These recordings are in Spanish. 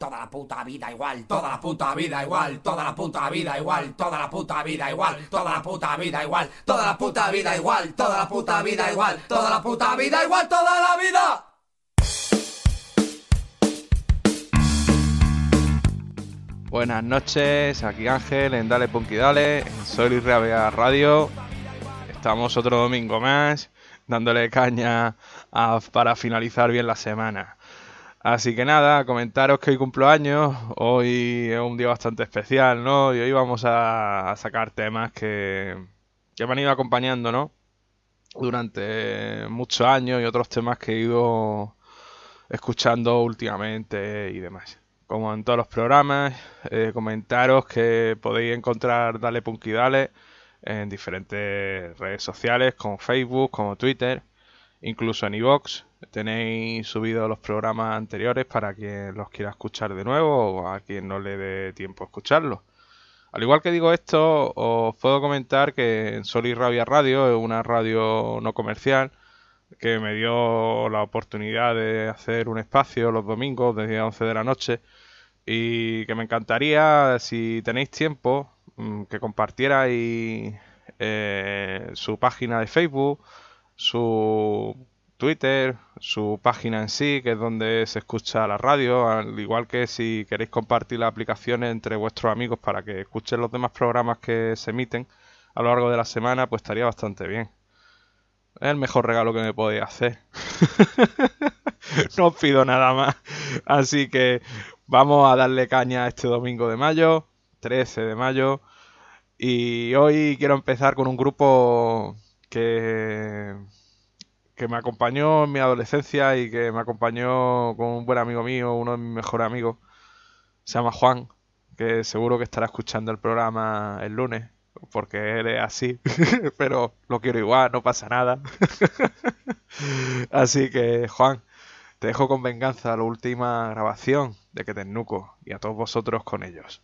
toda la puta vida igual, toda la puta vida igual, toda la puta vida igual, toda la puta vida igual, toda la puta vida igual, toda la puta vida igual, toda la puta vida igual, toda la puta vida igual, toda la vida. Buenas noches, aquí Ángel en Dale Punky Dale, en Sol Rabia Radio. Estamos otro domingo más dándole caña para finalizar bien la semana. Así que nada, comentaros que hoy cumplo años, hoy es un día bastante especial, ¿no? Y hoy vamos a, sacar temas que, me han ido acompañando, ¿no? Durante muchos años y otros temas que he ido escuchando últimamente y demás como en todos los programas, eh, comentaros que podéis encontrar Dale Punky Dale en diferentes redes sociales como Facebook, como Twitter, incluso en iVoox. Tenéis subido los programas anteriores para quien los quiera escuchar de nuevo o a quien no le dé tiempo a escucharlos. Al igual que digo esto, os puedo comentar que en Sol y Rabia Radio es una radio no comercial que me dio la oportunidad de hacer un espacio los domingos desde 11 de la noche y que me encantaría, si tenéis tiempo, mm, que compartierais eh, su página de Facebook, su Twitter, su página en sí, que es donde se escucha la radio, al igual que si queréis compartir las aplicaciones entre vuestros amigos para que escuchen los demás programas que se emiten a lo largo de la semana, pues estaría bastante bien. Es el mejor regalo que me podéis hacer. no os pido nada más. Así que vamos a darle caña este domingo de mayo, 13 de mayo. Y hoy quiero empezar con un grupo que, que me acompañó en mi adolescencia y que me acompañó con un buen amigo mío, uno de mis mejores amigos. Se llama Juan, que seguro que estará escuchando el programa el lunes porque él es así, pero lo quiero igual, no pasa nada. así que, Juan, te dejo con venganza la última grabación de que te nuco y a todos vosotros con ellos.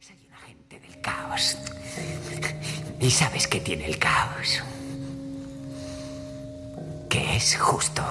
Soy un agente del caos. Y sabes que tiene el caos. Que es justo.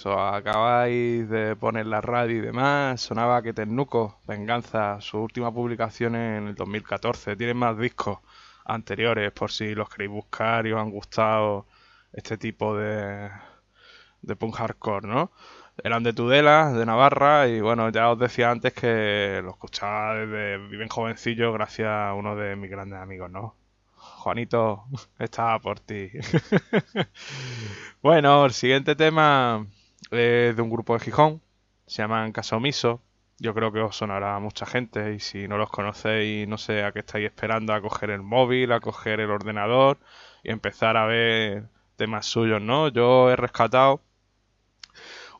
Eso, acabáis de poner la radio y demás, sonaba que Tenuco, Venganza, su última publicación en el 2014. Tienen más discos anteriores por si los queréis buscar y os han gustado este tipo de, de punk hardcore, ¿no? Eran de Tudela, de Navarra, y bueno, ya os decía antes que lo escuchaba desde bien jovencillo gracias a uno de mis grandes amigos, ¿no? Juanito, estaba por ti. bueno, el siguiente tema es de un grupo de Gijón, se llaman Casomiso. Yo creo que os sonará a mucha gente y si no los conocéis, no sé a qué estáis esperando, a coger el móvil, a coger el ordenador y empezar a ver temas suyos, ¿no? Yo he rescatado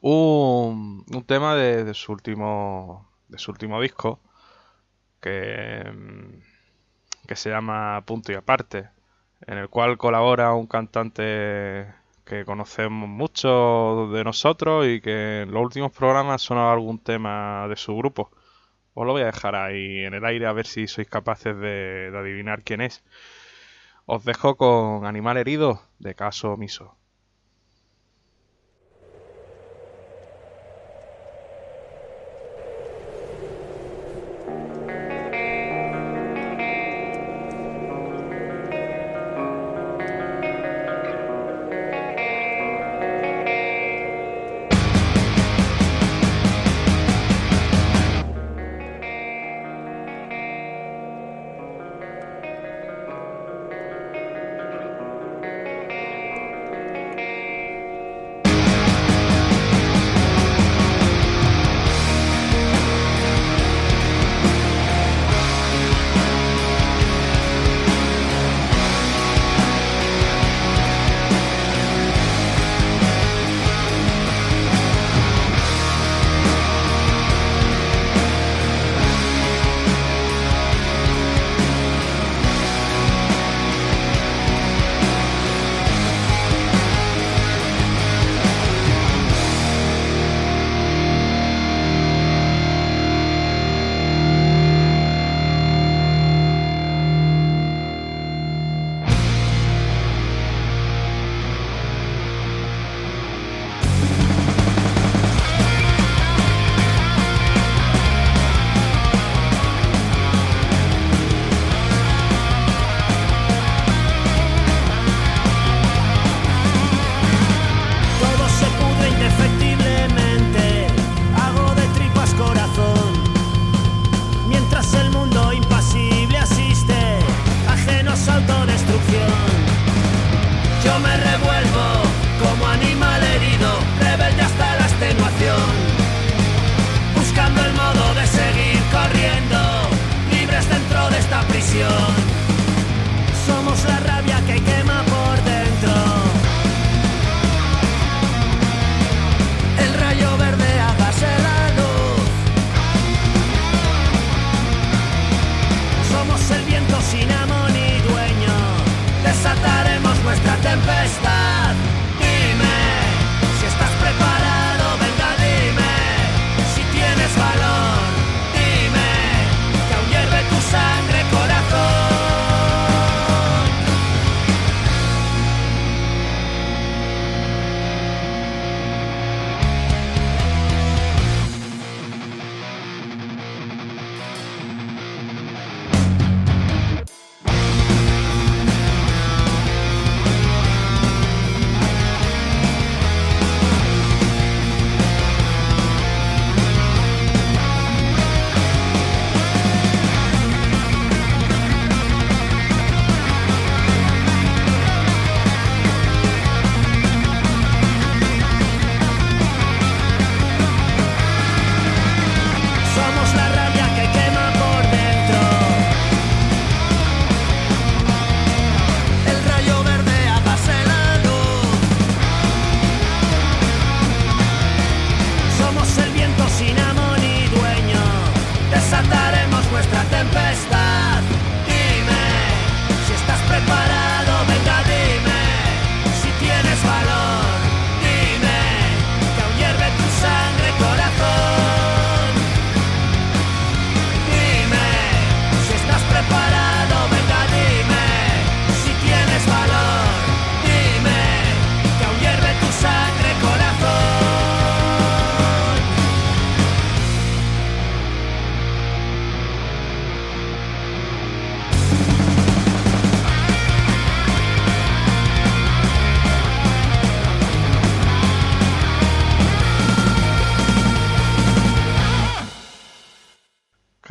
un, un tema de, su último de su último disco que, que se llama Punto y Aparte, en el cual colabora un cantante que conocemos mucho de nosotros y que en los últimos programas sonado algún tema de su grupo. Os lo voy a dejar ahí en el aire a ver si sois capaces de adivinar quién es. Os dejo con Animal Herido de Caso Omiso.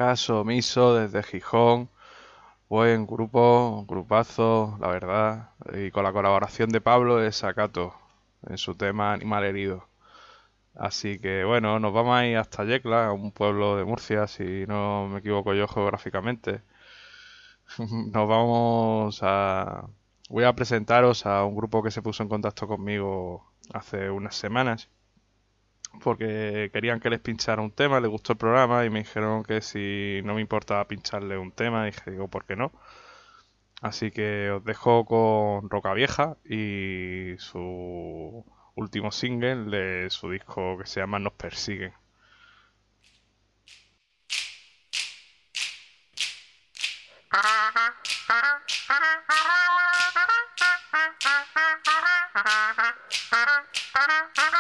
Caso omiso desde Gijón. Buen grupo, grupazo, la verdad. Y con la colaboración de Pablo de Sacato en su tema Animal Herido. Así que bueno, nos vamos a ir hasta Yecla, un pueblo de Murcia, si no me equivoco yo geográficamente. nos vamos a... Voy a presentaros a un grupo que se puso en contacto conmigo hace unas semanas porque querían que les pinchara un tema, les gustó el programa y me dijeron que si no me importaba pincharle un tema, dije, digo, ¿por qué no? Así que os dejo con Roca Vieja y su último single de su disco que se llama Nos Persiguen.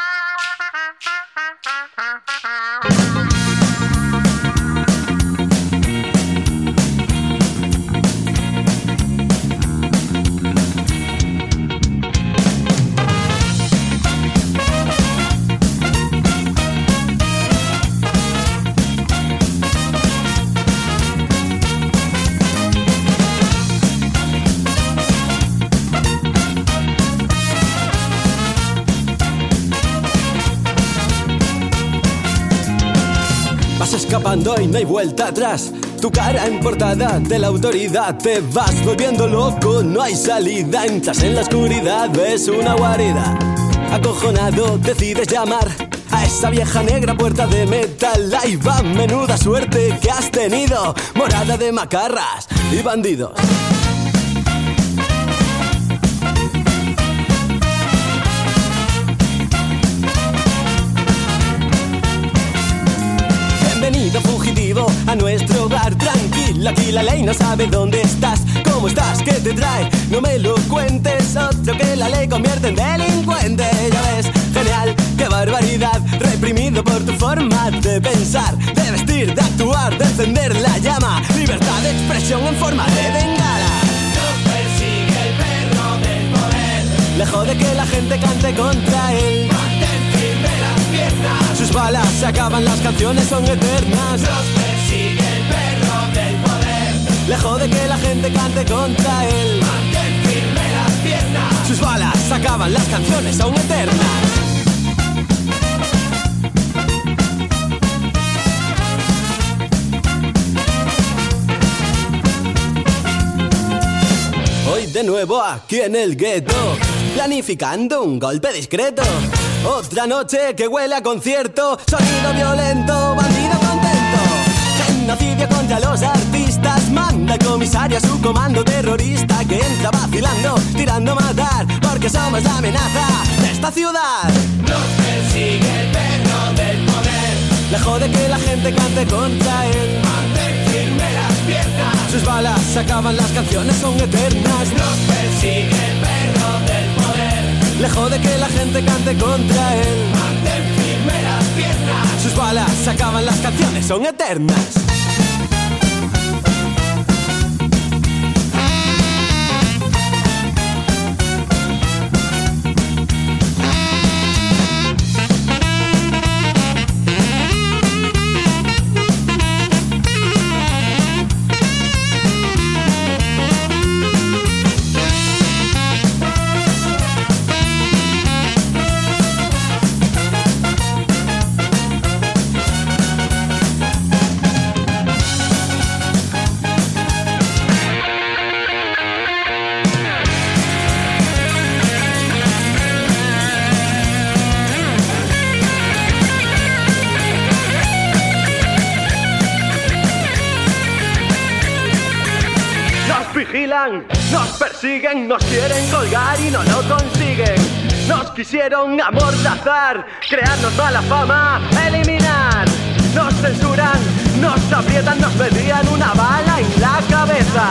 y no hay vuelta atrás. Tu cara en portada de la autoridad, te vas volviendo loco, no hay salida. Entras en la oscuridad, ves una guarida. Acojonado, decides llamar a esa vieja negra puerta de metal. Ahí va, menuda suerte que has tenido, morada de macarras y bandidos. A nuestro hogar. Tranquila, aquí la ley no sabe dónde estás. ¿Cómo estás? ¿Qué te trae? No me lo cuentes. Otro que la ley convierte en delincuente. Ya ves, genial, qué barbaridad. Reprimido por tu forma de pensar, de vestir, de actuar, de encender la llama. Libertad de expresión en forma de bengala. Nos persigue el perro del poder. Lejos de que la gente cante contra él sus balas se acaban, las canciones son eternas. Lejos de que la gente cante contra él. Mantén firme las piernas. Sus balas se acaban, las canciones son eternas. Hoy de nuevo aquí en el gueto, planificando un golpe discreto. Otra noche que huele a concierto, sonido violento. Genocidio contra los artistas, manda comisario a su comando terrorista que entra vacilando, tirando a matar, porque somos la amenaza de esta ciudad. Nos persigue el perro del poder. Lejos de que la gente cante contra él. Mantén firme las piernas. Sus balas se acaban, las canciones son eternas. Nos persigue el perro del Lejos de que la gente cante contra él. Mantén firme las piernas. Sus balas se acaban, las canciones son eternas. Nos quieren colgar y no lo consiguen. Nos quisieron amordazar, crearnos mala fama, eliminar. Nos censuran, nos aprietan, nos pedían una bala en la cabeza.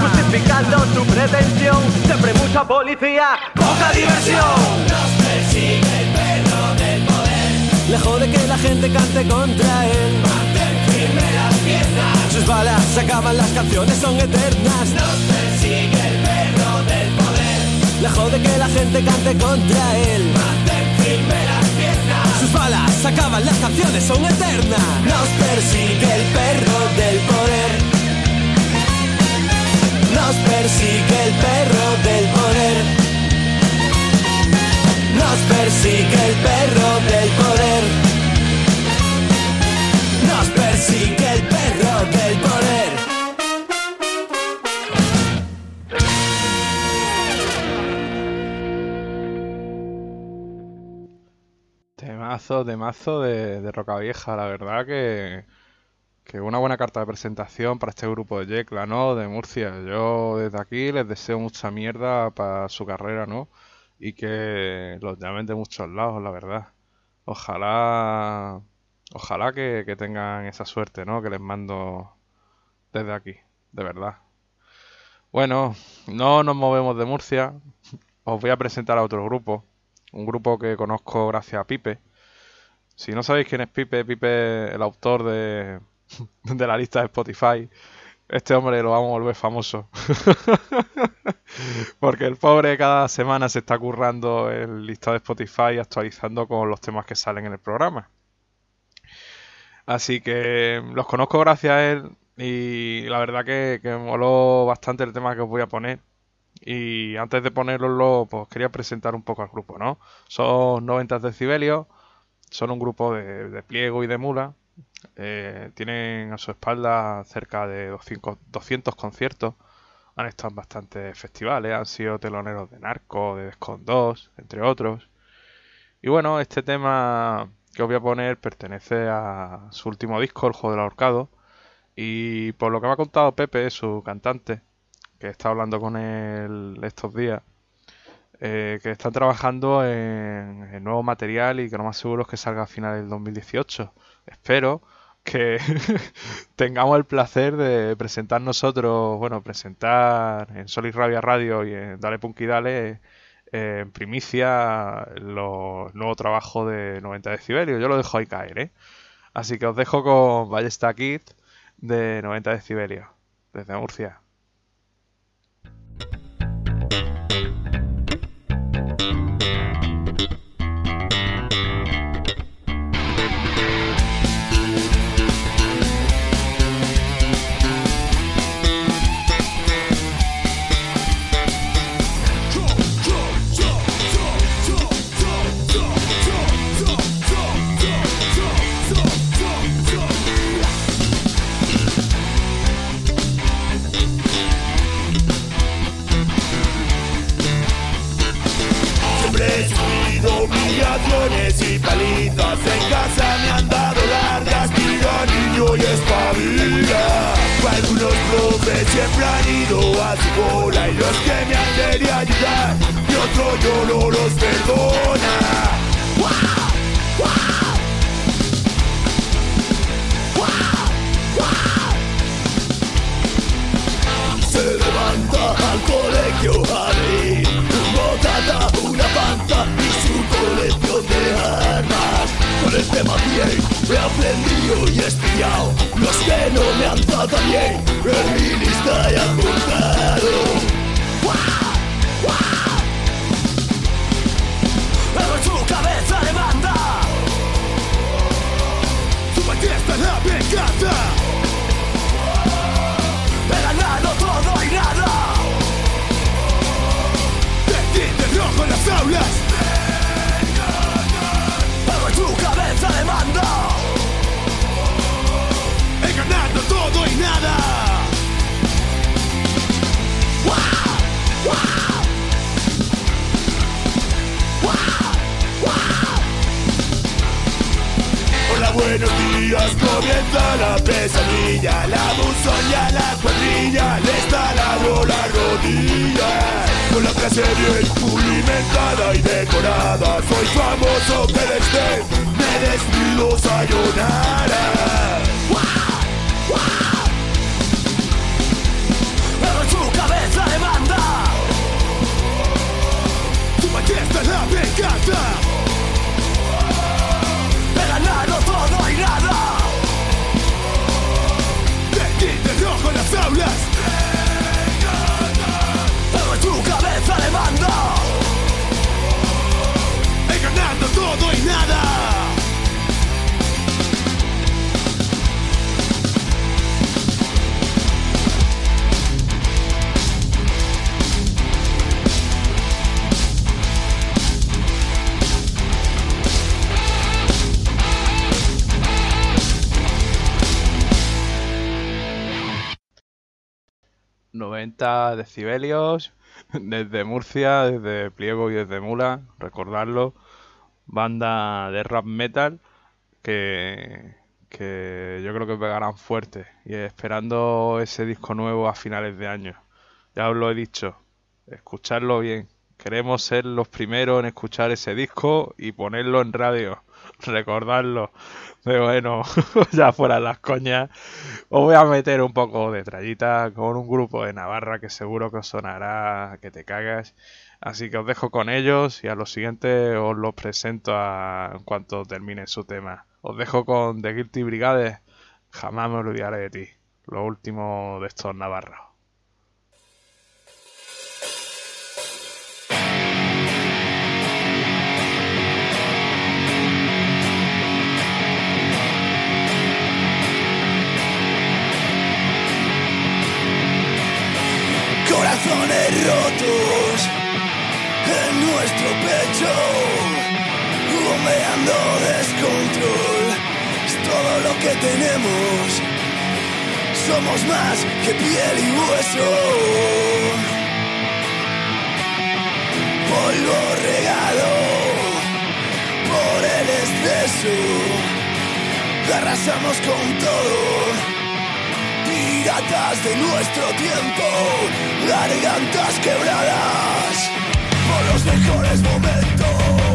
Justificando su pretensión, siempre mucha policía, poca diversión. Nos persigue el perro del poder. Lejos de que la gente cante contra él. Mantén firme las piernas. Sus balas acaban, las canciones son eternas. Sigue el perro del poder. Lejos de que la gente cante contra él. Mantén firme las piernas. Sus balas acaban, las canciones son eternas. Nos persigue el perro del poder. Nos persigue el perro del poder. Nos persigue el perro del poder. Nos persigue el perro del poder. Temazo, temazo de, de Roca Vieja, la verdad que, que una buena carta de presentación para este grupo de Yecla, ¿no? De Murcia. Yo desde aquí les deseo mucha mierda para su carrera, ¿no? Y que los llamen de muchos lados, la verdad. Ojalá, ojalá que, que tengan esa suerte, ¿no? Que les mando desde aquí, de verdad. Bueno, no nos movemos de Murcia. Os voy a presentar a otro grupo. Un grupo que conozco gracias a Pipe. Si no sabéis quién es Pipe, Pipe, el autor de, de la lista de Spotify, este hombre lo vamos a volver famoso. Porque el pobre cada semana se está currando el listado de Spotify actualizando con los temas que salen en el programa. Así que los conozco gracias a él y la verdad que, que me moló bastante el tema que os voy a poner. Y antes de ponerlo, pues quería presentar un poco al grupo, ¿no? Son 90 decibelios, son un grupo de, de pliego y de mula. Eh, tienen a su espalda cerca de 200, 200 conciertos. Han estado en bastantes festivales, han sido teloneros de Narco, de Descon 2, entre otros. Y bueno, este tema que os voy a poner pertenece a su último disco, El Juego del Ahorcado. Y por lo que me ha contado Pepe, su cantante, que está hablando con él estos días, eh, que están trabajando en, nuevo material y que lo más seguro es que salga a finales del 2018. Espero que tengamos el placer de presentar nosotros, bueno, presentar en Sol y Rabia Radio y en Dale Punky Dale eh, en primicia los nuevos trabajos de 90 decibelios. Yo lo dejo ahí caer, ¿eh? Así que os dejo con Ballesta Kid de 90 decibelios, desde Murcia. Siempre han ido a su bola y los que me han querido ayudar, y otro yo no los perdona. Se levanta al colegio a reír, un botata, una panta y su colección de armas. Con el tema he aprendido y espiado los que no me han dado bien, en mi lista he apuntado. La pesadilla La buzoña, la cuadrilla, les taladro la rodilla. Con la clase bien pulimentada y decorada Soy famoso que les den, me despido sayonara. Pero tu cabeza de banda Tu majestad la me su cabeza de banda, engañando todo y nada. ...90 decibelios, desde Murcia, desde Pliego y desde Mula, recordarlo, banda de rap metal que, que yo creo que pegarán fuerte y esperando ese disco nuevo a finales de año. Ya os lo he dicho, escucharlo bien. Queremos ser los primeros en escuchar ese disco y ponerlo en radio, recordarlo. Bueno, ya fuera las coñas, os voy a meter un poco de trayita con un grupo de Navarra que seguro que os sonará que te cagas. Así que os dejo con ellos y a los siguientes os los presento en cuanto termine su tema. Os dejo con The Guilty Brigade. Jamás me olvidaré de ti. Lo último de estos navarros. Corazones rotos en nuestro pecho, bombeando descontrol. Es todo lo que tenemos. Somos más que piel y hueso. Polvo regado por el exceso. Arrasamos con todo piratas de nuestro tiempo, gargantas quebradas por los mejores momentos.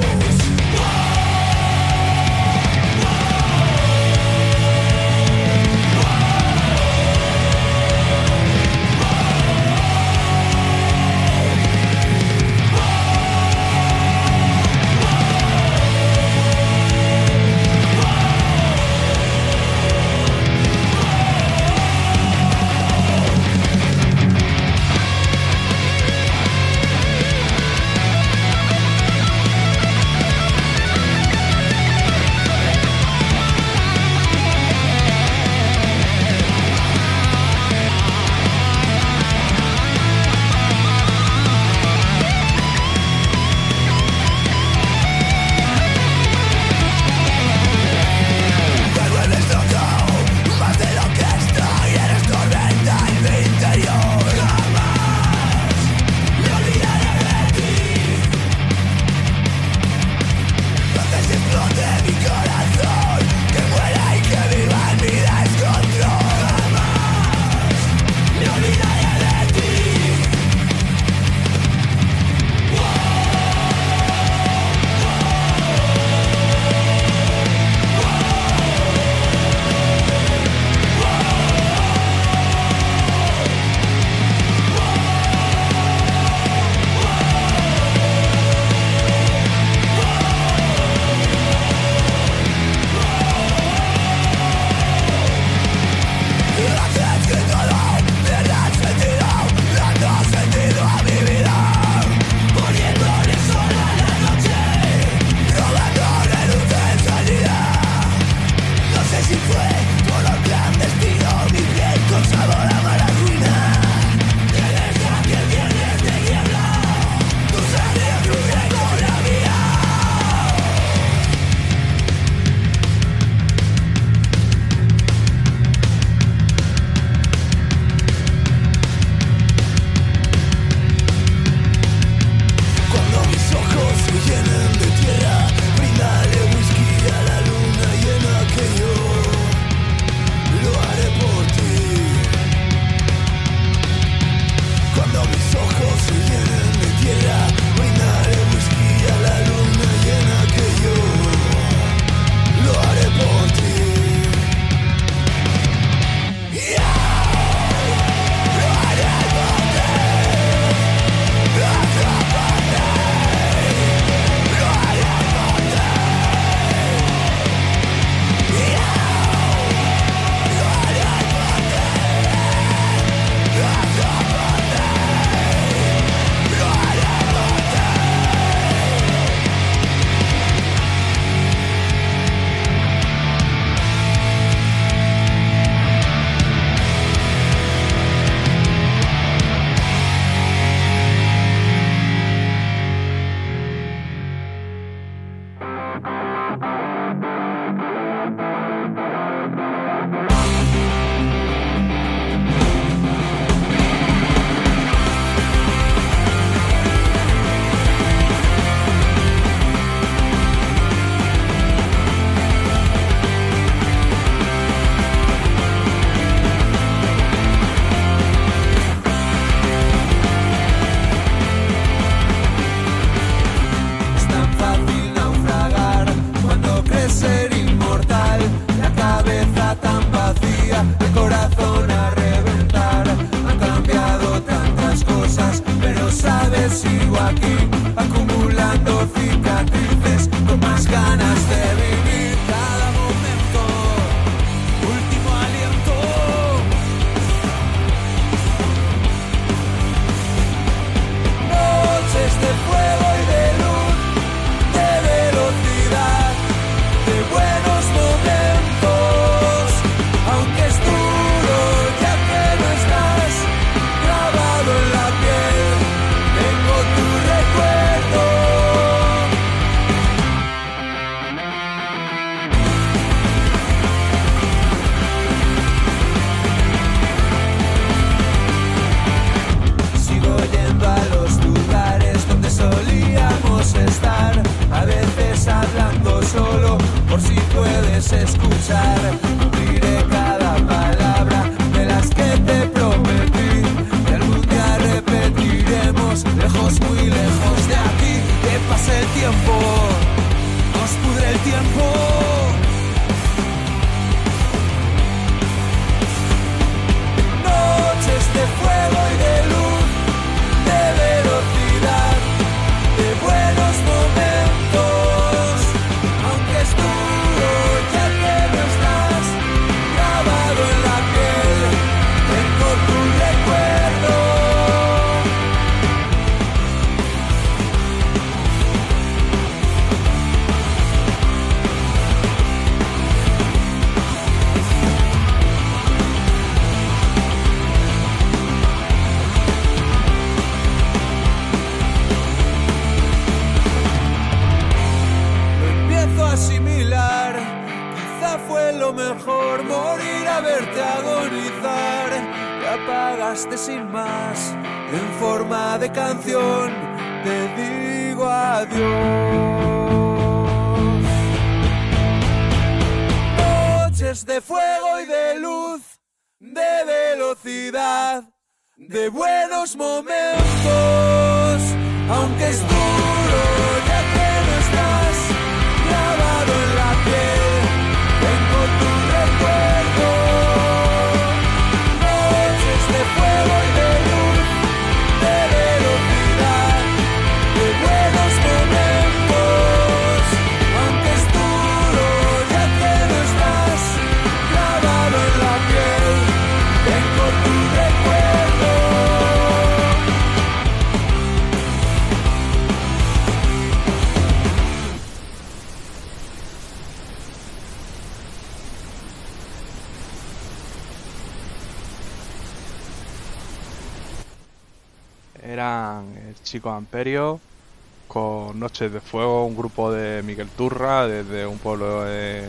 Con Noches de Fuego, un grupo de Miguel Turra desde un pueblo de,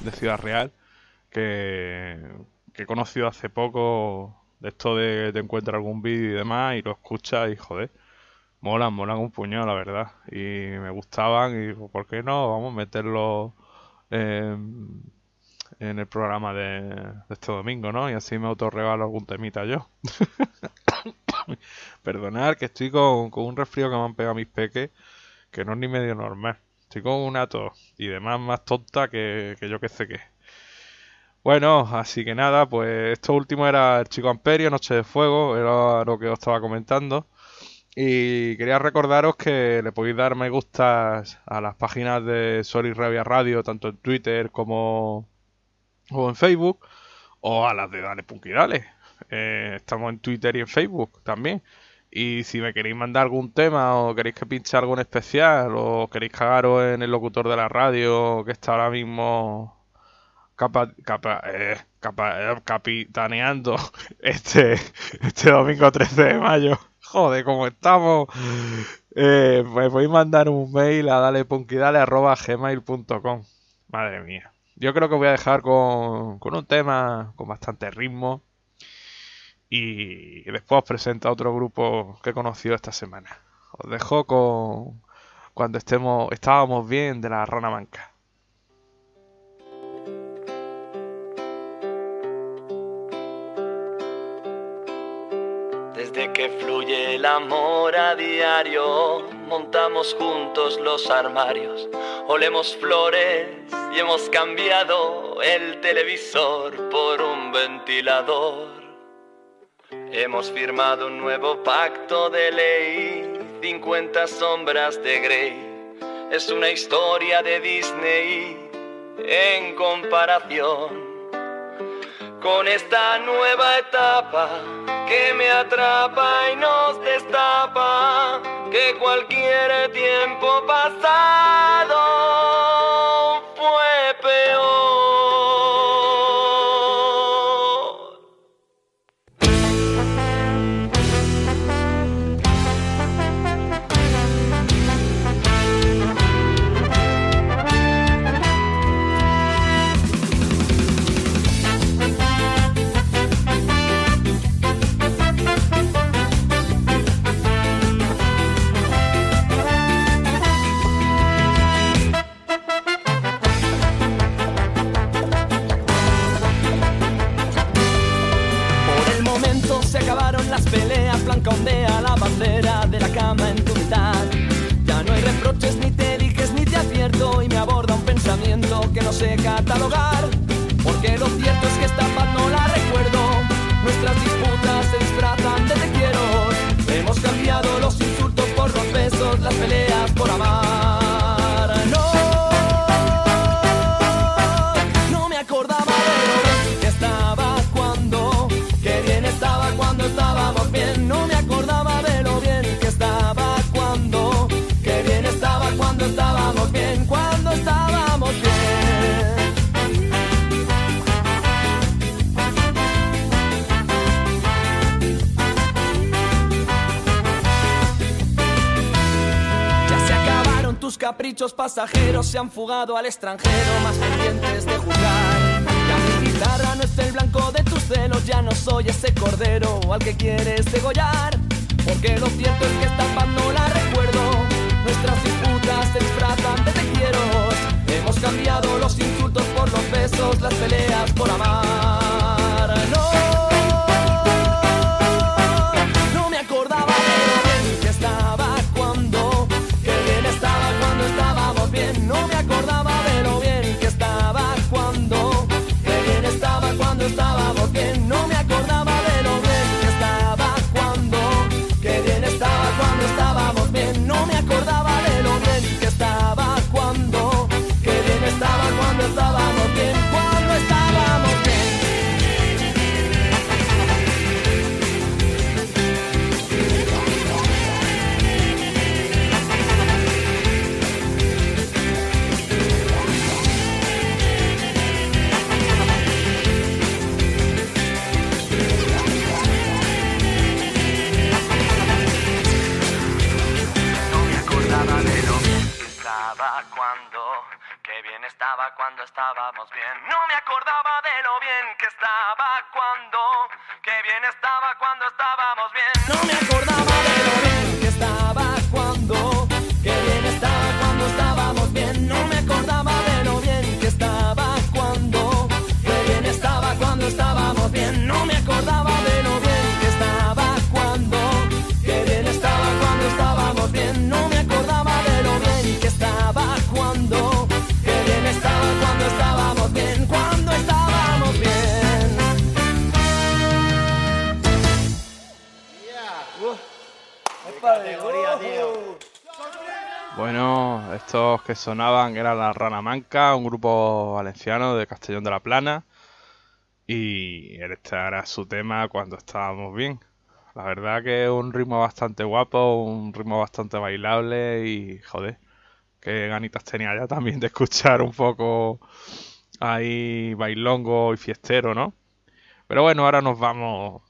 de Ciudad Real que, que he conocido hace poco de esto de te encuentras algún vídeo y demás y lo escuchas y joder, molan, molan un puñado la verdad y me gustaban y digo, ¿por qué no? Vamos a meterlo en, en el programa de, de este domingo, ¿no? Y así me autorregalo algún temita yo. Perdonad que estoy con, con un resfrío que me han pegado mis peques, que no es ni medio normal. Estoy con una tos y demás más tonta que, que yo que sé qué. Bueno, así que nada, pues esto último era el Chico Amperio, Noche de Fuego, era lo que os estaba comentando. Y quería recordaros que le podéis dar me gustas a las páginas de Sol y Rabia Radio, tanto en Twitter como en Facebook, o a las de Dale Punky Dale. Eh, estamos en Twitter y en Facebook también. Y si me queréis mandar algún tema o queréis que pinche algo en especial o queréis cagaros en el locutor de la radio que está ahora mismo capa, capa, eh, capa- eh, capitaneando este, este domingo 13 de mayo. Joder, como estamos. Eh, me podéis mandar un mail a dalepunkidale.gmail.com Madre mía. Yo creo que voy a dejar con, con un tema con bastante ritmo. Y después os presento a otro grupo que he conocido esta semana. Os dejo con cuando estemos, estábamos bien de la rana manca. Desde que fluye el amor a diario, montamos juntos los armarios, olemos flores y hemos cambiado el televisor por un ventilador. Hemos firmado un nuevo pacto de ley, 50 sombras de Grey. Es una historia de Disney en comparación con esta nueva etapa que me atrapa y nos destapa que cualquier tiempo pasado sé catalogar. Caprichos pasajeros, se han fugado al extranjero, más pendientes de jugar. Ya mi guitarra no es el blanco de tus celos, ya no soy ese cordero al que quieres degollar. Porque lo cierto es que esta paz no la recuerdo, nuestras disputas se disfrazan de te. Hemos cambiado los insultos por los besos, las peleas por amar. No cuando estábamos bien. No me acordaba de lo bien que estaba cuando, que bien estaba cuando estábamos bien. No me acordaba Bueno, estos que sonaban eran la Rana Manca, un grupo valenciano de Castellón de la Plana. Y este era su tema cuando estábamos bien. La verdad que es un ritmo bastante guapo, un ritmo bastante bailable y joder, qué ganitas tenía ya también de escuchar un poco ahí bailongo y fiestero, ¿no? Pero bueno, ahora nos vamos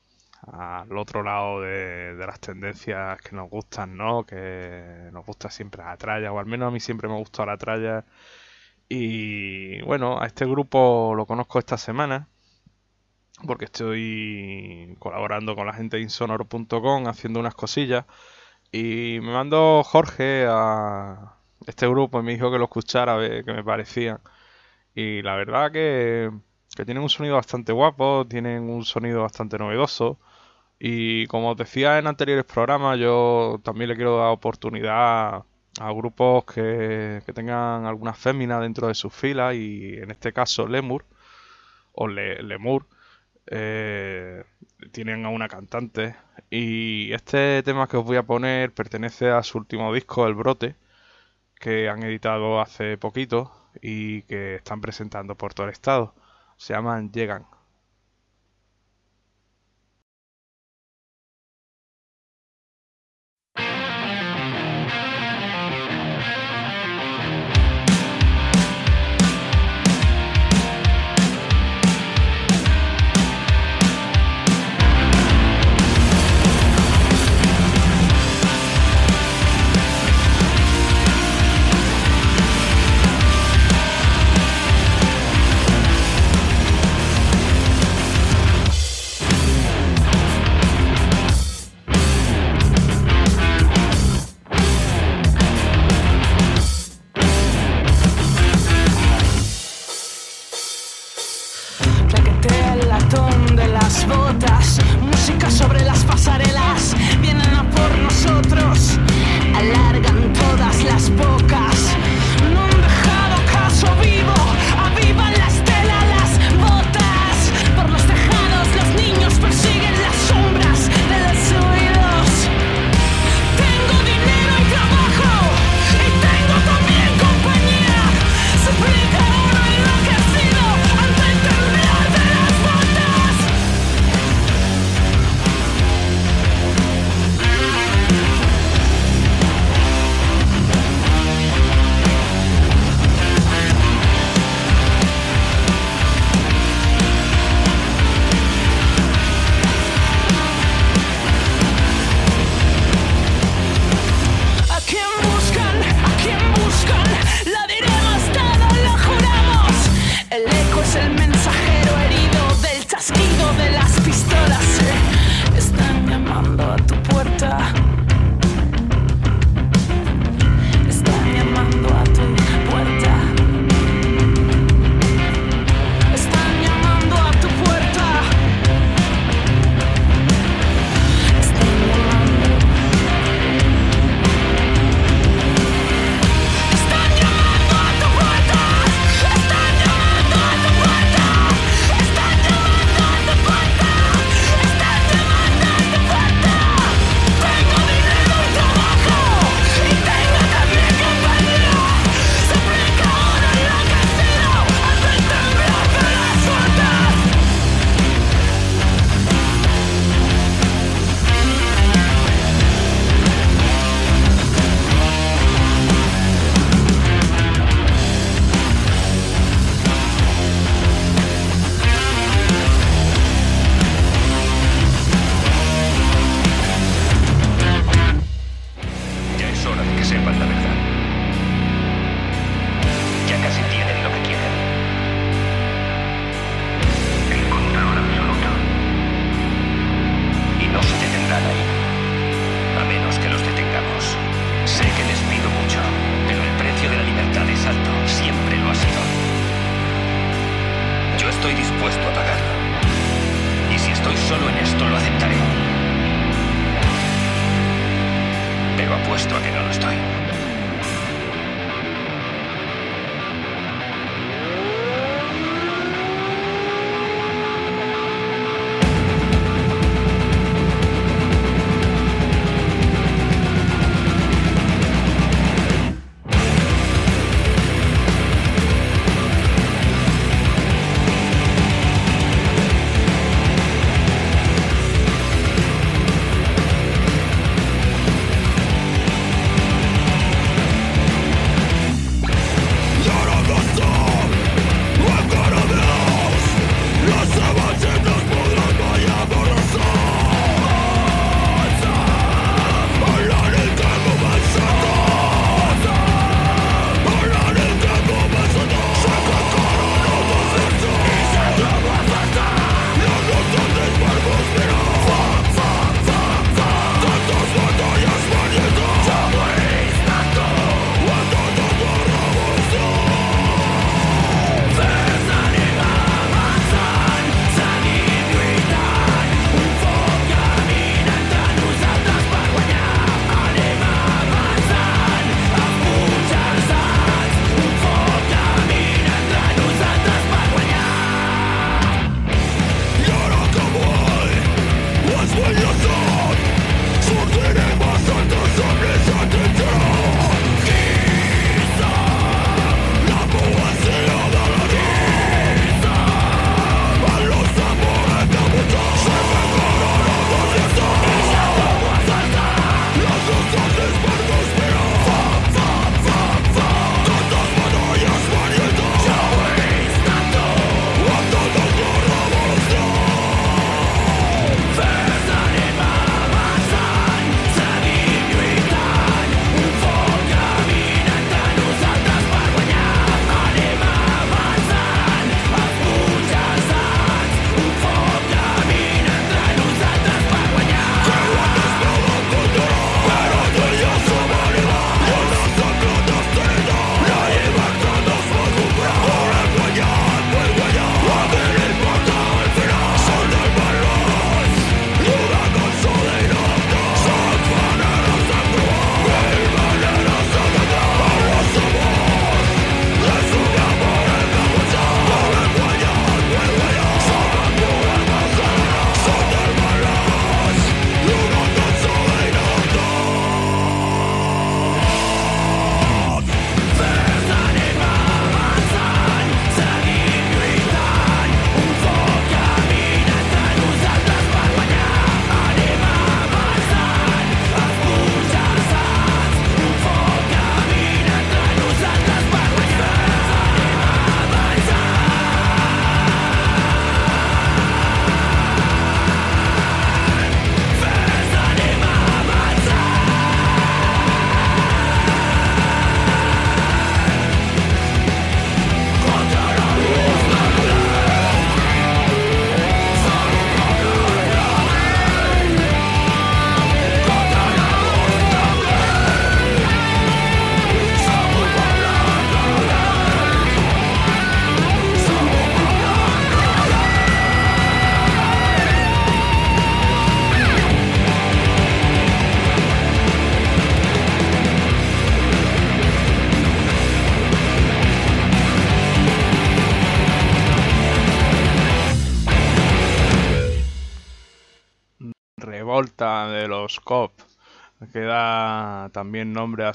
al otro lado de, de las tendencias que nos gustan, ¿no? Que nos gusta siempre la tralla, o al menos a mí siempre me gustó la tralla. Y bueno, a este grupo lo conozco esta semana, porque estoy colaborando con la gente de insonoro.com haciendo unas cosillas. Y me mandó Jorge a este grupo y me dijo que lo escuchara a ver qué me parecía. Y la verdad que, que tienen un sonido bastante guapo, tienen un sonido bastante novedoso. Y como os decía en anteriores programas, yo también le quiero dar oportunidad a grupos que, que tengan algunas féminas dentro de sus filas. Y en este caso Lemur, o Le- Lemur, eh, tienen a una cantante. Y este tema que os voy a poner pertenece a su último disco, El Brote, que han editado hace poquito y que están presentando por todo el estado. Se llaman Llegan.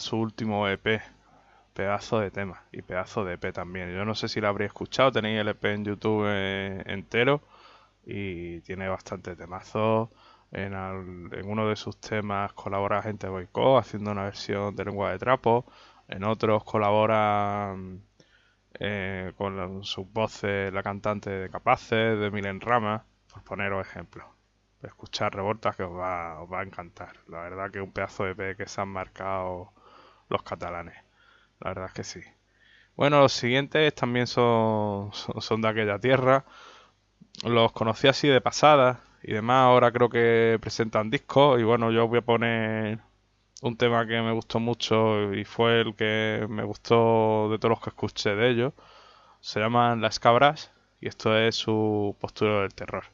Su último EP. Pedazo de tema y pedazo de EP también. Yo no sé si lo habría escuchado, tenéis el EP en YouTube eh, entero y tiene bastante temazo. En, en, uno de sus temas colabora gente de haciendo una versión de lengua de trapo. En otros colabora eh, con sus voces la cantante de Capaces, de Milen Rama, por poneros ejemplos. Escuchar revoltas que os va, os va a encantar. La verdad que un pedazo de EP que se han marcado los catalanes. La verdad es que sí. Bueno, los siguientes también son, son de aquella tierra. Los conocí así de pasada y demás. Ahora creo que presentan discos y bueno, yo voy a poner un tema que me gustó mucho y fue el que me gustó de todos los que escuché de ellos. Se llaman Las Cabras y esto es su postura del terror.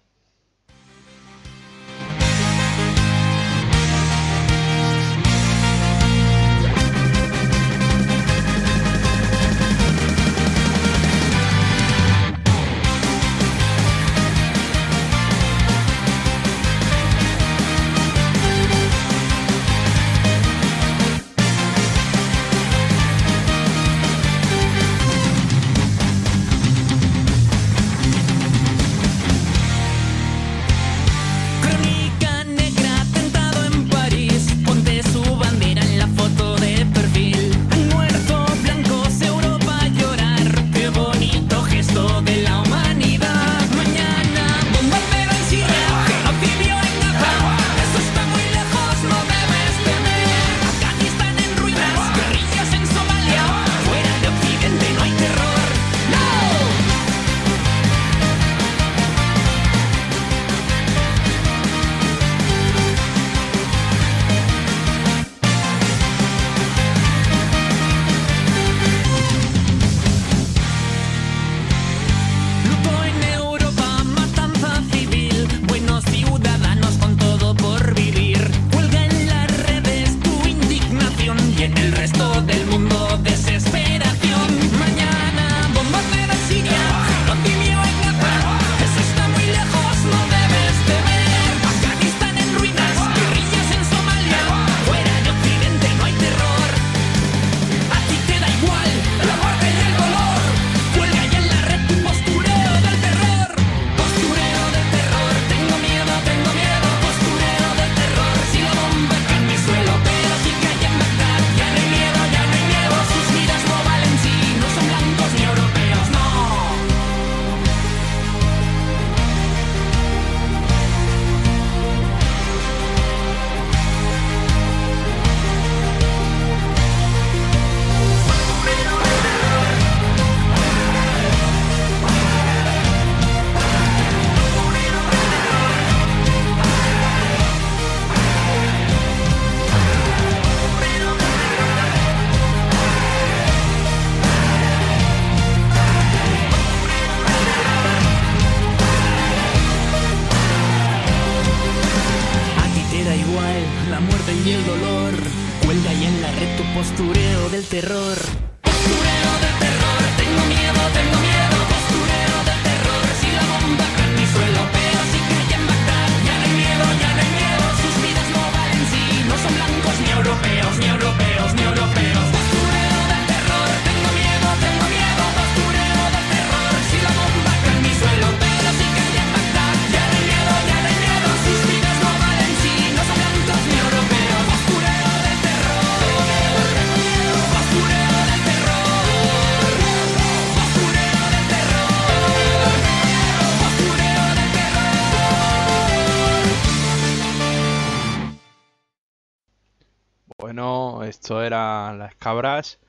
Esto era Las Cabras,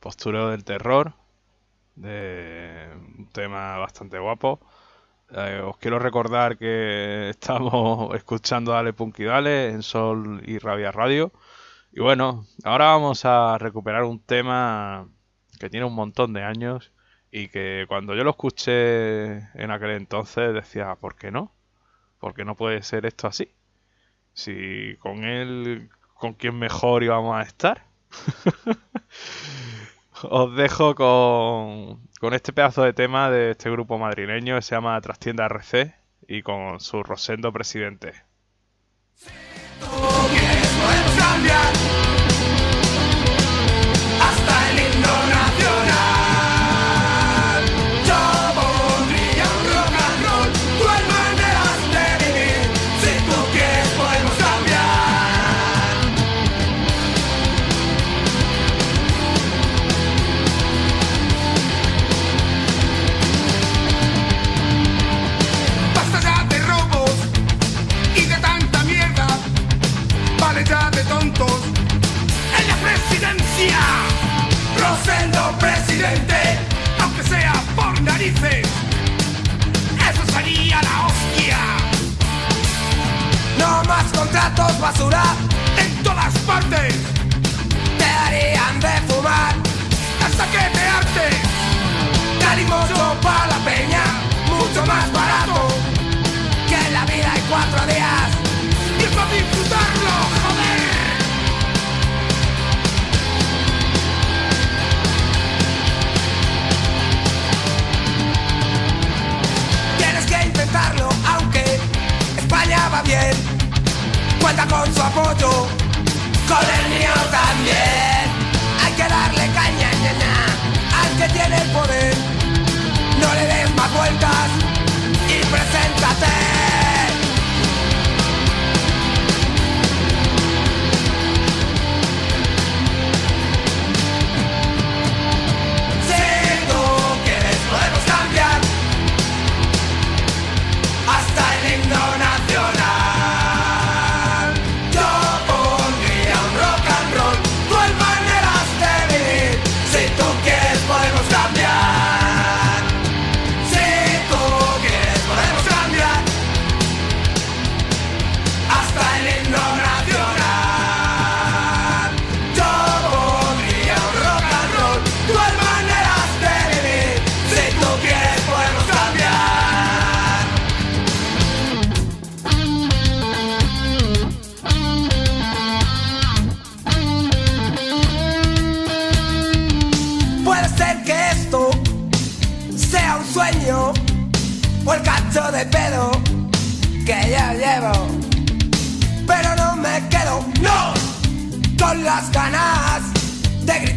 Postureo del Terror, de un tema bastante guapo. Eh, os quiero recordar que estamos escuchando Dale Punky Dale en Sol y Rabia Radio. Y bueno, ahora vamos a recuperar un tema que tiene un montón de años y que cuando yo lo escuché en aquel entonces decía, ¿por qué no? ¿Por qué no puede ser esto así? Si con él con quién mejor íbamos a estar. Os dejo con, con este pedazo de tema de este grupo madrileño que se llama Trastienda RC y con su Rosendo presidente. Basura en todas partes. Te darían de fumar hasta que te hartes. Calimoso con su apoyo, con el mío también. Hay que darle caña, ña, al que tiene el poder. No le des más vueltas y preséntate.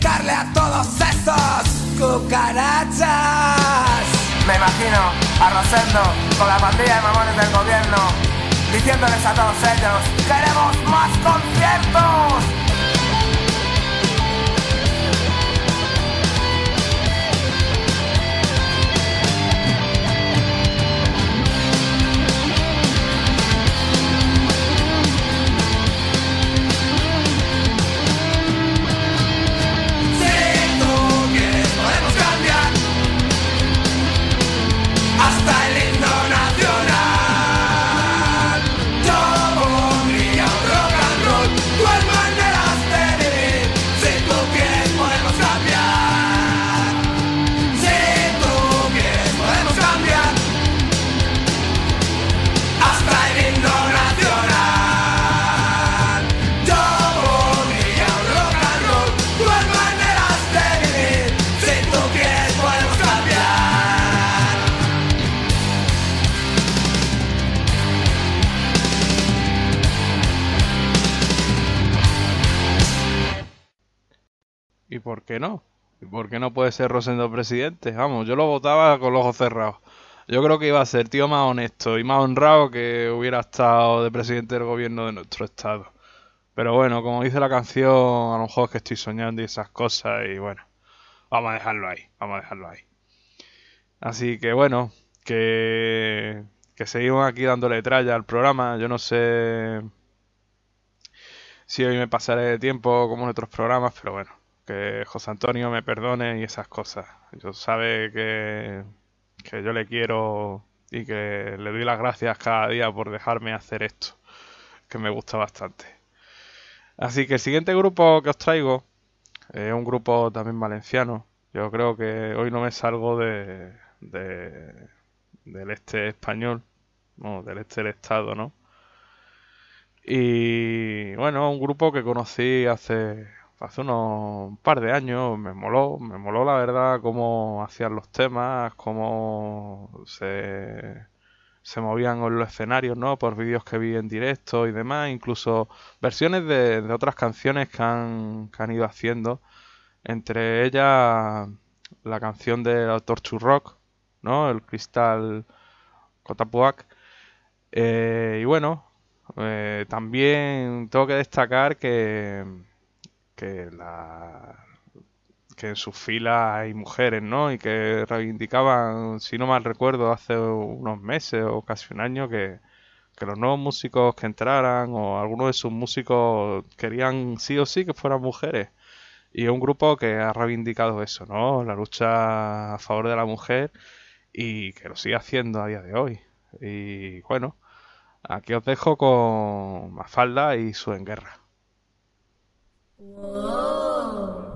A todos esos cucarachas. Me imagino a Rosendo con la pandilla de mamones del gobierno diciéndoles a todos ellos, queremos más conciertos. No? ¿Y por qué no puede ser Rosendo presidente? Vamos, yo lo votaba con los ojos cerrados. Yo creo que iba a ser tío más honesto y más honrado que hubiera estado de presidente del gobierno de nuestro estado. Pero bueno, como dice la canción, a lo mejor es que estoy soñando y esas cosas y bueno, vamos a dejarlo ahí, vamos a dejarlo ahí. Así que bueno, que, que seguimos aquí dándole tralla al programa. Yo no sé si hoy me pasaré de tiempo como en otros programas, pero bueno, que José Antonio me perdone y esas cosas. Yo sabe que, que yo le quiero y que le doy las gracias cada día por dejarme hacer esto, que me gusta bastante. Así que el siguiente grupo que os traigo es un grupo también valenciano. Yo creo que hoy no me salgo de, de- del este español, no, del este del estado, ¿no? Y bueno, un grupo que conocí hace, hace unos par de años me moló, me moló la verdad cómo hacían los temas, cómo se, se movían en los escenarios, ¿no? Por vídeos que vi en directo y demás, incluso versiones de, otras canciones que han, que han ido haciendo, entre ellas la canción del autor Churrock, ¿no? El Cristal Cotapuac. Eh, y bueno, eh, también tengo que destacar que que, la, que en sus filas hay mujeres, ¿no? Y que reivindicaban, si no mal recuerdo, hace unos meses o casi un año que, los nuevos músicos que entraran o algunos de sus músicos querían sí o sí que fueran mujeres. Y es un grupo que ha reivindicado eso, ¿no? La lucha a favor de la mujer y que lo sigue haciendo a día de hoy. Y bueno, aquí os dejo con Mafalda y su enguerra. 我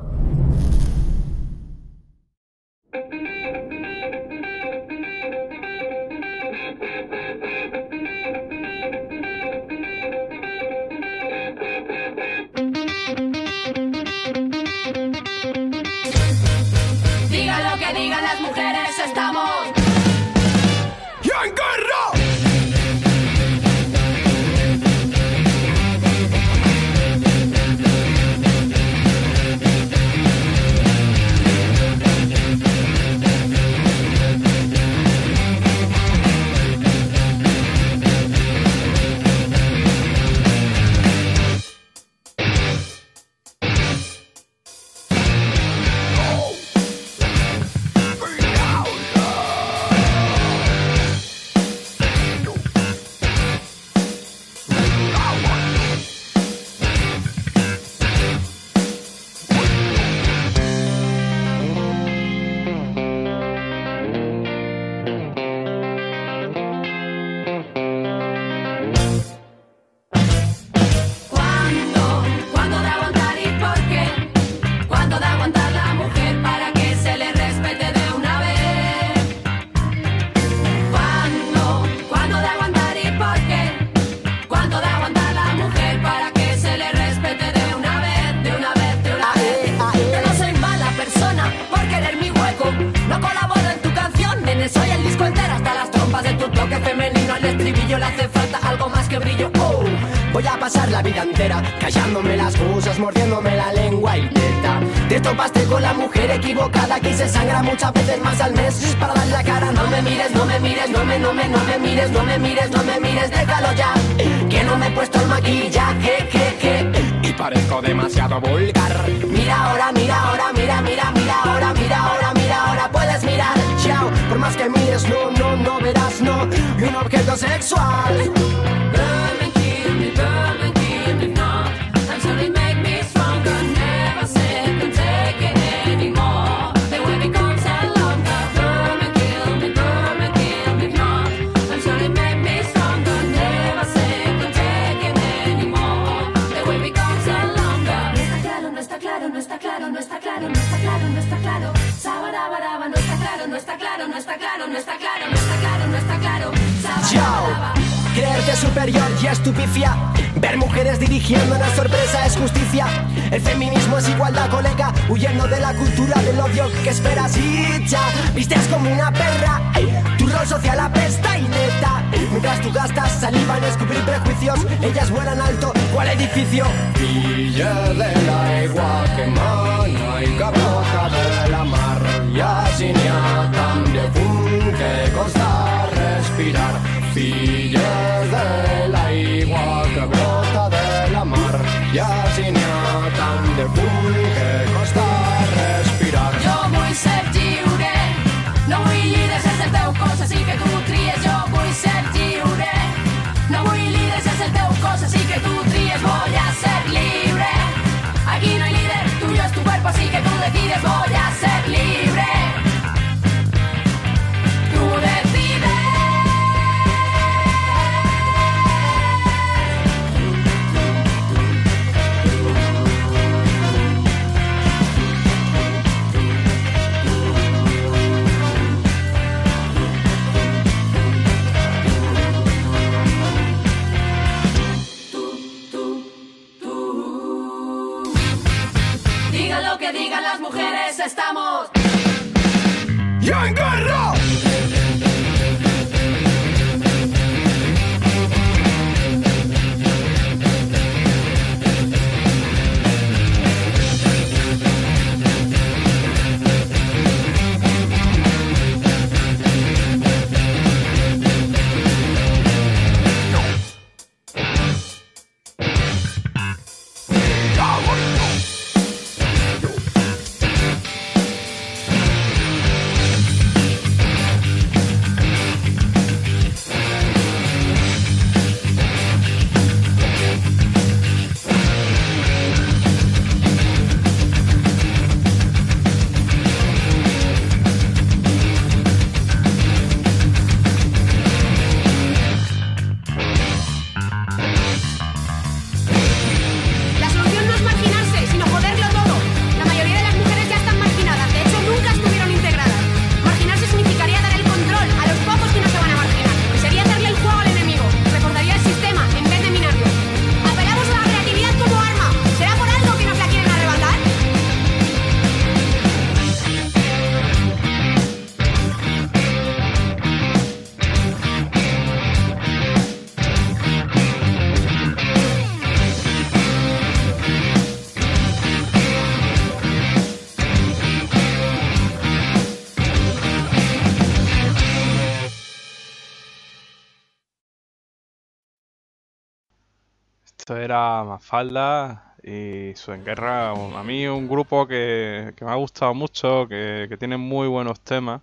Esto era Mafalda y su en guerra. un- A mí un grupo que, que me ha gustado mucho, que, que tiene muy buenos temas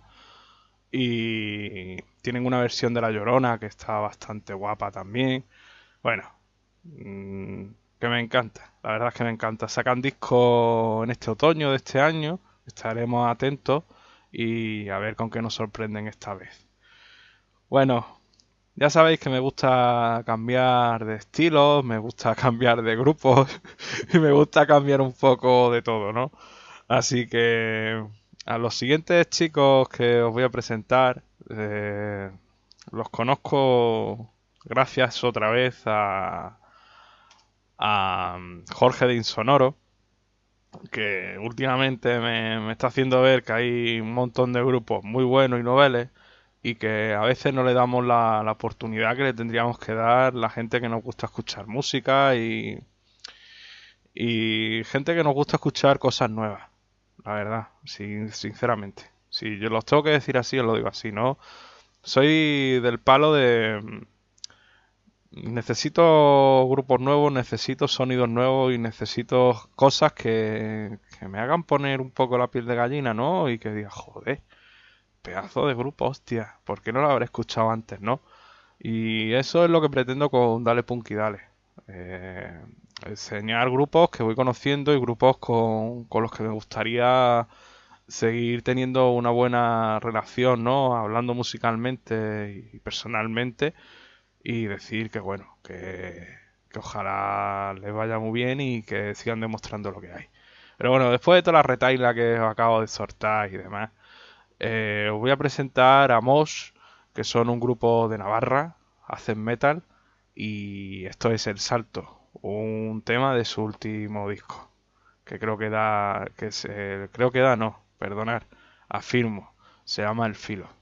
y tienen una versión de La Llorona que está bastante guapa también. Bueno, mm, que me encanta, la verdad es que me encanta. Sacan disco en este otoño de este año, estaremos atentos y a ver con qué nos sorprenden esta vez. Bueno, ya sabéis que me gusta cambiar de estilos, me gusta cambiar de grupos y me gusta cambiar un poco de todo, ¿no? Así que a los siguientes chicos que os voy a presentar, eh, los conozco gracias otra vez a, a Jorge de Insonoro, que últimamente me, me está haciendo ver que hay un montón de grupos muy buenos y noveles y que a veces no le damos la, oportunidad que le tendríamos que dar la gente que nos gusta escuchar música y, y gente que nos gusta escuchar cosas nuevas, la verdad, sin- sinceramente. Si yo los tengo que decir así, os lo digo así, ¿no? Soy del palo de... mm, Necesito grupos nuevos, necesito sonidos nuevos y necesito cosas que, que me hagan poner un poco la piel de gallina, ¿no? Y que diga, joder, pedazo de grupo, hostia, ¿por qué no lo habré escuchado antes, no? Y eso es lo que pretendo con Dale Punky Dale. Eh, enseñar grupos que voy conociendo y grupos con, con los que me gustaría seguir teniendo una buena relación, ¿no? Hablando musicalmente y personalmente y decir que bueno, que, que ojalá les vaya muy bien y que sigan demostrando lo que hay. Pero bueno, después de toda la retaila que os acabo de soltar y demás, eh, os voy a presentar a Mosh, que son un grupo de Navarra, hacen metal, y esto es El Salto, un tema de su último disco, que creo que da, que se, creo que da, no, perdonar, afirmo, se llama El Filo.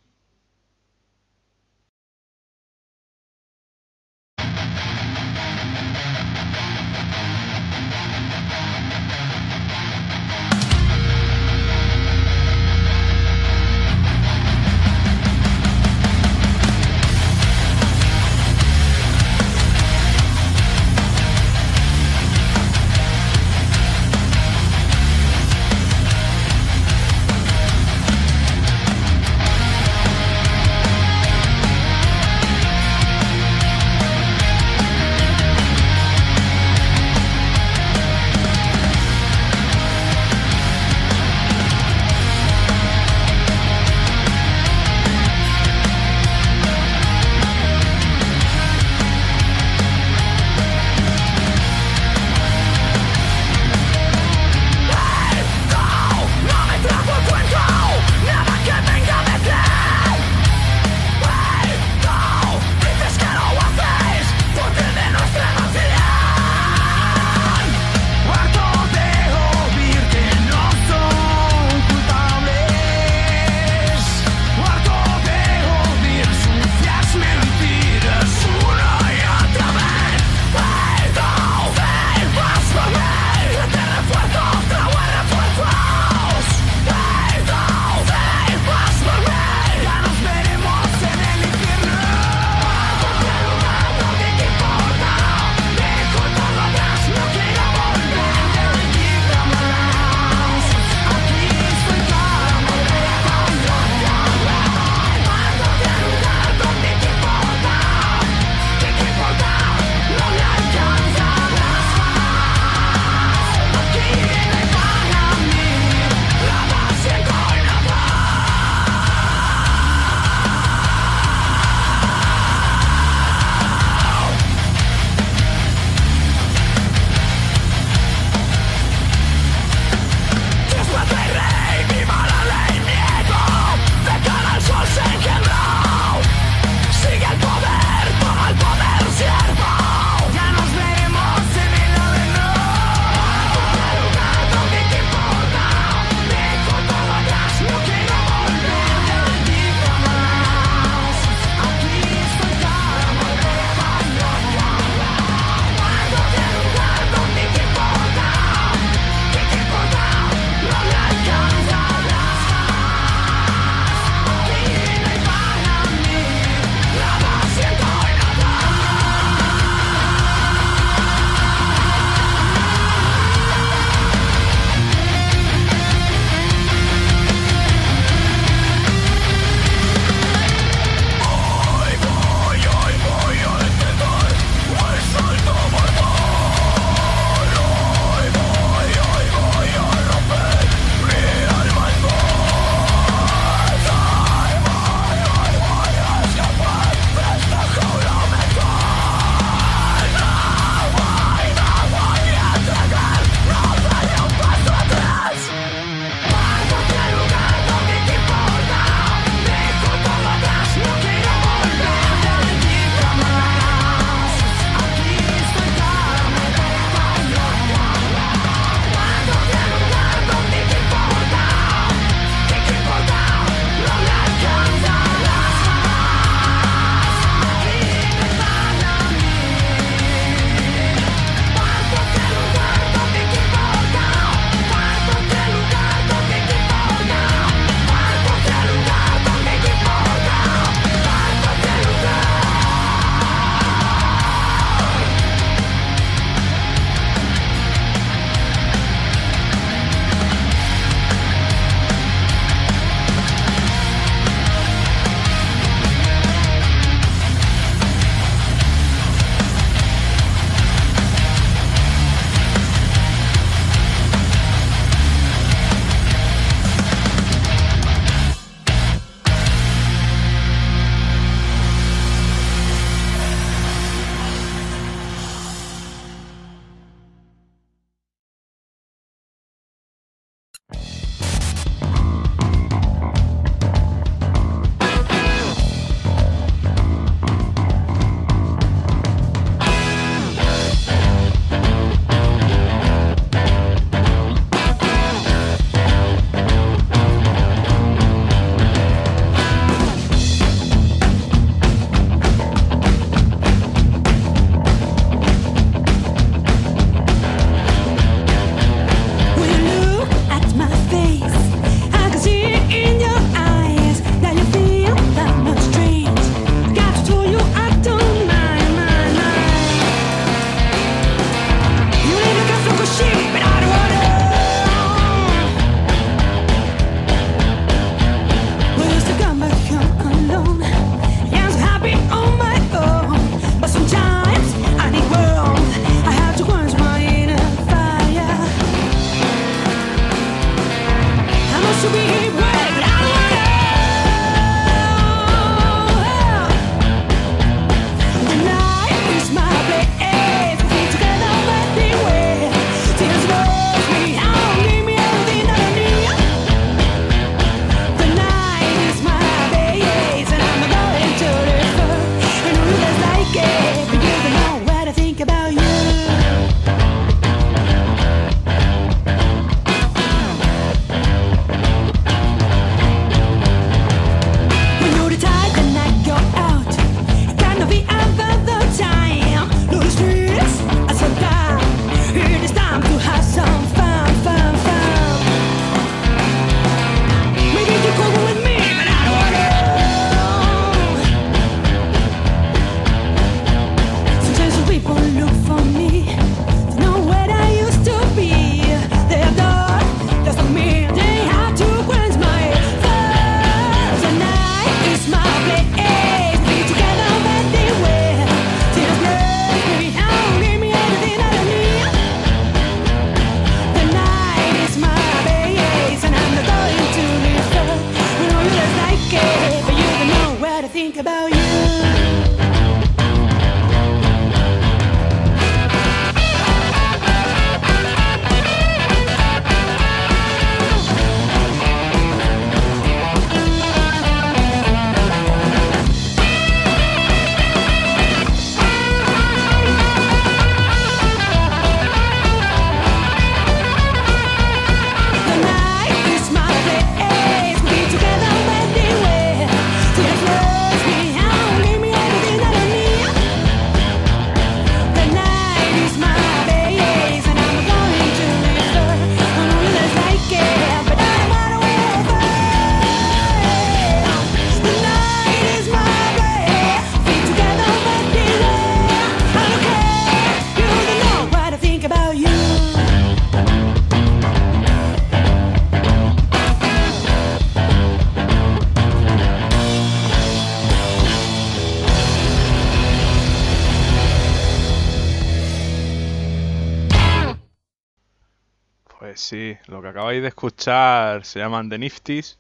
Escuchar se llaman The Nifties.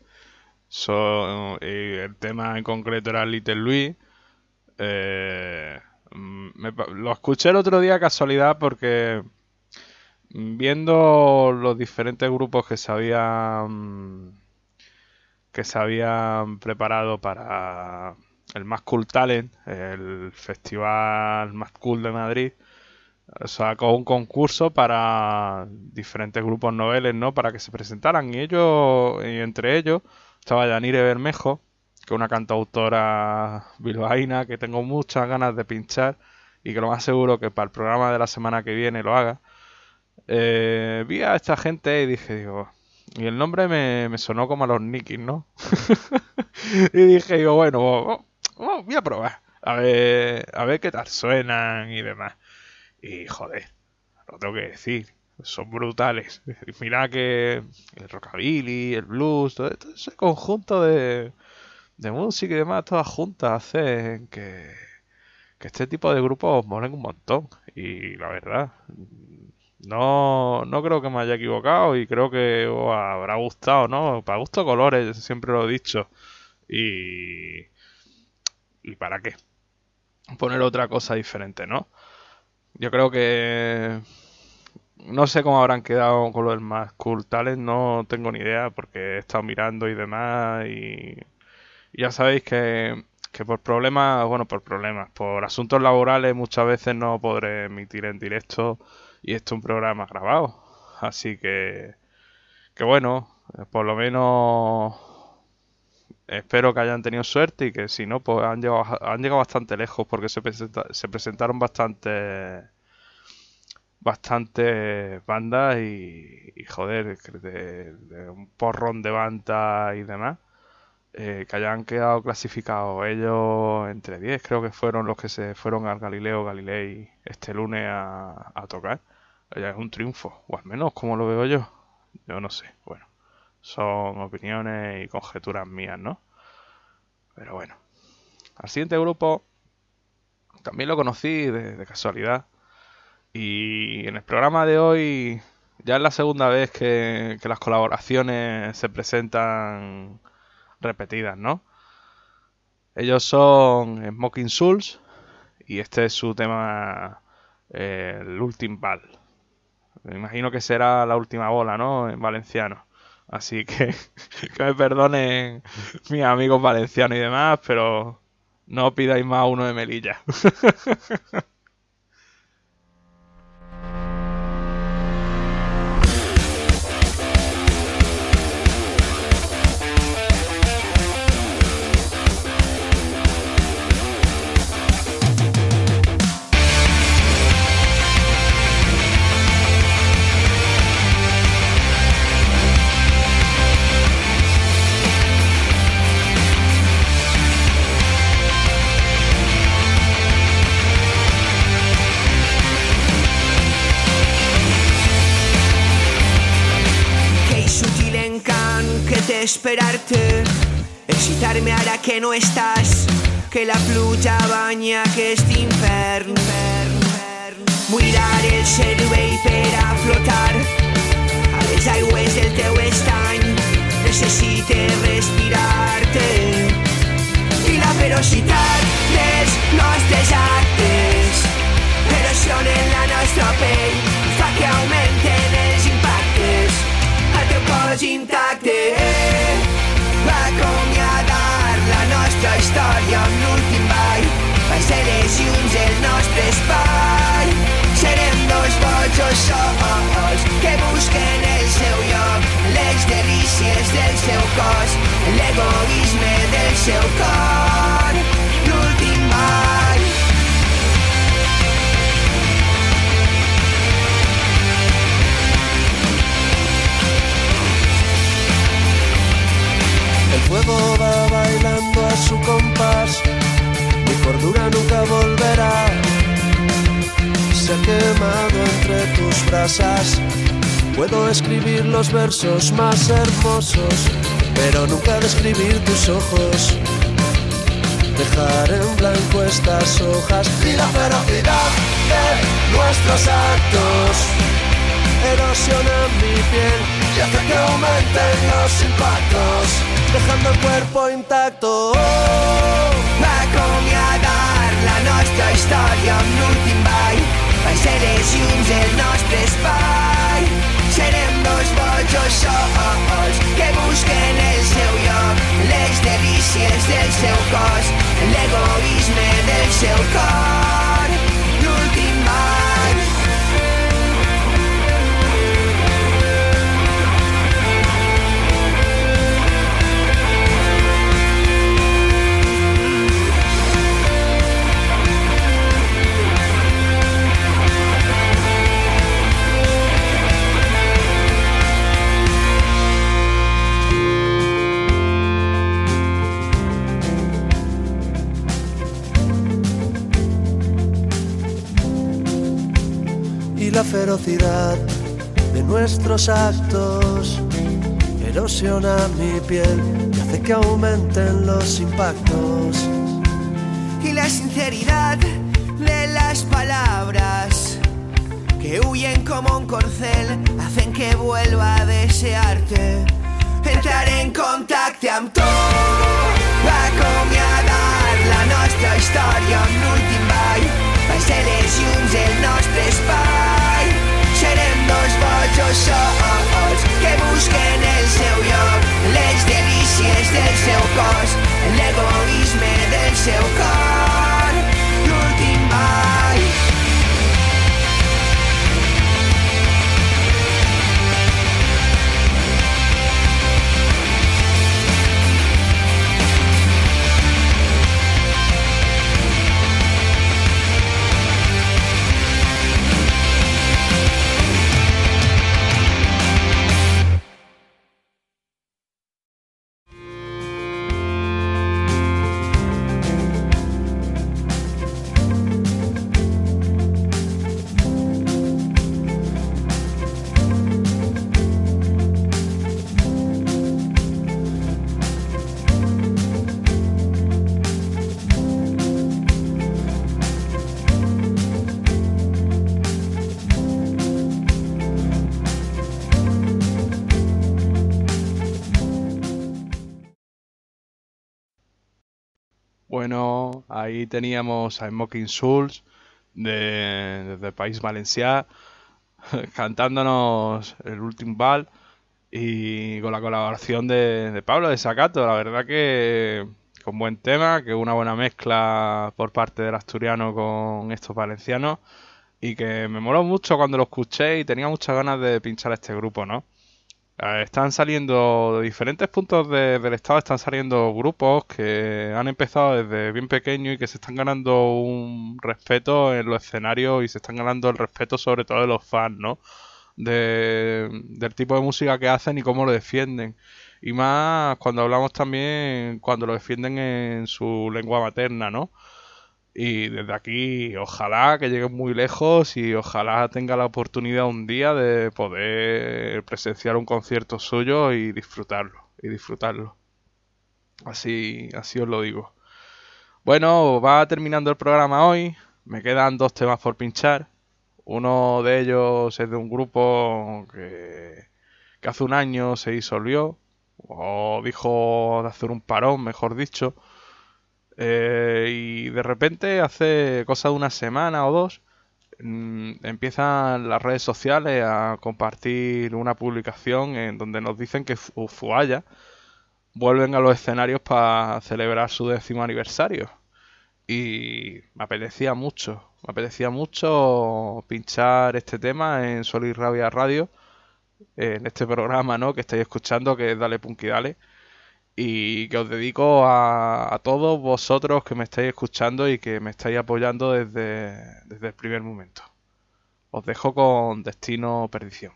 Y el tema en concreto era Little Louis. Eh, mm, lo escuché el otro día casualidad porque viendo los diferentes grupos que se habían que se habían preparado para el Más Cool Talent, el festival más cool de Madrid, sacó un concurso para diferentes grupos noveles, ¿no? Para que se presentaran. Y ellos, y entre ellos, estaba Yanire Bermejo, que es una cantautora bilbaína que tengo muchas ganas de pinchar y que lo más seguro que para el programa de la semana que viene lo haga. Eh, vi a esta gente y dije, digo, y el nombre me, me sonó como a los Nikis, ¿no? y dije, digo, bueno, voy a probar. A ver, a ver qué tal suenan y demás. Y joder, lo tengo que decir, son brutales. Mira que el rockabilly, el blues, todo, ese conjunto de, de música y demás, todas juntas hacen que, que este tipo de grupos molen un montón. Y la verdad, no, no creo que me haya equivocado y creo que habrá gustado, ¿no? Para gusto colores, siempre lo he dicho. Y, ¿y para qué? Poner otra cosa diferente, ¿no? Yo creo que no sé cómo habrán quedado con lo del más cool talent, no tengo ni idea porque he estado mirando y demás y, y ya sabéis que, que por problemas, bueno, por problemas, por asuntos laborales muchas veces no podré emitir en directo y esto es un programa grabado. Así que, que bueno, por lo menos espero que hayan tenido suerte y que si no, pues han llegado, han llegado bastante lejos porque se, se presentaron bastante bastantes bandas y, joder, de, un porrón de bandas y demás, eh, que hayan quedado clasificados ellos entre 10, creo que fueron los que se fueron al Galileo Galilei este lunes a, a tocar. Ya es un triunfo, o al menos como lo veo yo. Yo no sé, bueno, son opiniones y conjeturas mías, ¿no? Pero bueno, al siguiente grupo también lo conocí de, casualidad. Y en el programa de hoy Ya es la segunda vez que, las colaboraciones se presentan repetidas, ¿no? Ellos son Smoking Souls y este es su tema, eh, el Ultim Ball. Me imagino que será la última bola, ¿no? En valenciano. Así que que me perdonen mis amigos valencianos y demás, pero no pidáis más uno de Melilla. esperar-te Excitar-me ara que no estàs Que la pluja banya aquest infern Buidar el cervell per a flotar A les aigües del teu estany Necessite respirar-te. I la ferocitat dels nostres actes Erosionen la nostra pell Fa que impactes cos intacte va acomiadar la nostra història amb l'últim ball. Ser les llums el nostre espai. Serem dos bojos sols que busquen el seu lloc. Les delícies del seu cos l'egoisme del seu cor va bailando a su compás, mi cordura nunca volverá. Se ha quemado entre tus brasas. Puedo escribir los versos más hermosos, pero nunca describir tus ojos. Dejar en blanco estas hojas y la ferocidad de nuestros actos erosiona mi piel y hace que aumenten los impactos, dejando el cuerpo intacto. va acomiadar la nostra història amb l'últim ball. Les llums del nostre espai. Serem dos bojos sols que busquen el seu lloc, les delícies del seu cos, l'egoisme del seu cor. La ferocidad de nuestros actos. Erosiona mi piel y hace que aumenten los impactos. y la sinceridad de las palabras que huyen como un corcel hacen que vuelva a desearte entrar en contacte amb tu va acomiadar la nostra història amb l'últim ball. Van ser les llums del nostre espai serem dos bojos sols que busquen el seu lloc les delícies del seu cos l'egoisme del seu cor. L'últim ball Bueno, ahí teníamos a Smoking Souls de, desde el país valencià cantándonos el último bal y con la colaboración de, de Pablo de Sacato. La verdad que con buen tema, que una buena mezcla por parte del asturiano con estos valencianos y que me moló mucho cuando lo escuché y tenía muchas ganas de pinchar a este grupo, ¿no? Eh, Están saliendo de diferentes puntos de- del estado, están saliendo grupos que han empezado desde bien pequeño y que se están ganando un respeto en los escenarios y se están ganando el respeto sobre todo de los fans, ¿no? De, del tipo de música que hacen y cómo lo defienden. Y más cuando hablamos también, cuando lo defienden en su lengua materna, ¿no? Y desde aquí, ojalá que lleguen muy lejos y ojalá tenga la oportunidad un día de poder presenciar un concierto suyo y disfrutarlo, y disfrutarlo. Así, así os lo digo. Bueno, va terminando el programa hoy. Me quedan dos temas por pinchar. Uno de ellos es de un grupo que, que hace un año se disolvió, o dijo de hacer un parón, mejor dicho. Eh, y de repente, hace cosa de una semana o dos, mm, empiezan las redes sociales a compartir una publicación en donde nos dicen que Ushuaia vuelven a los escenarios para celebrar su décimo aniversario. Y me apetecía mucho, me apetecía mucho pinchar este tema en Sol y Rabia Radio, en este programa, ¿no? Que estáis escuchando, que es Dale Punky Dale y que os dedico a, todos vosotros que me estáis escuchando y que me estáis apoyando desde, desde el primer momento. Os dejo con Destino Perdición.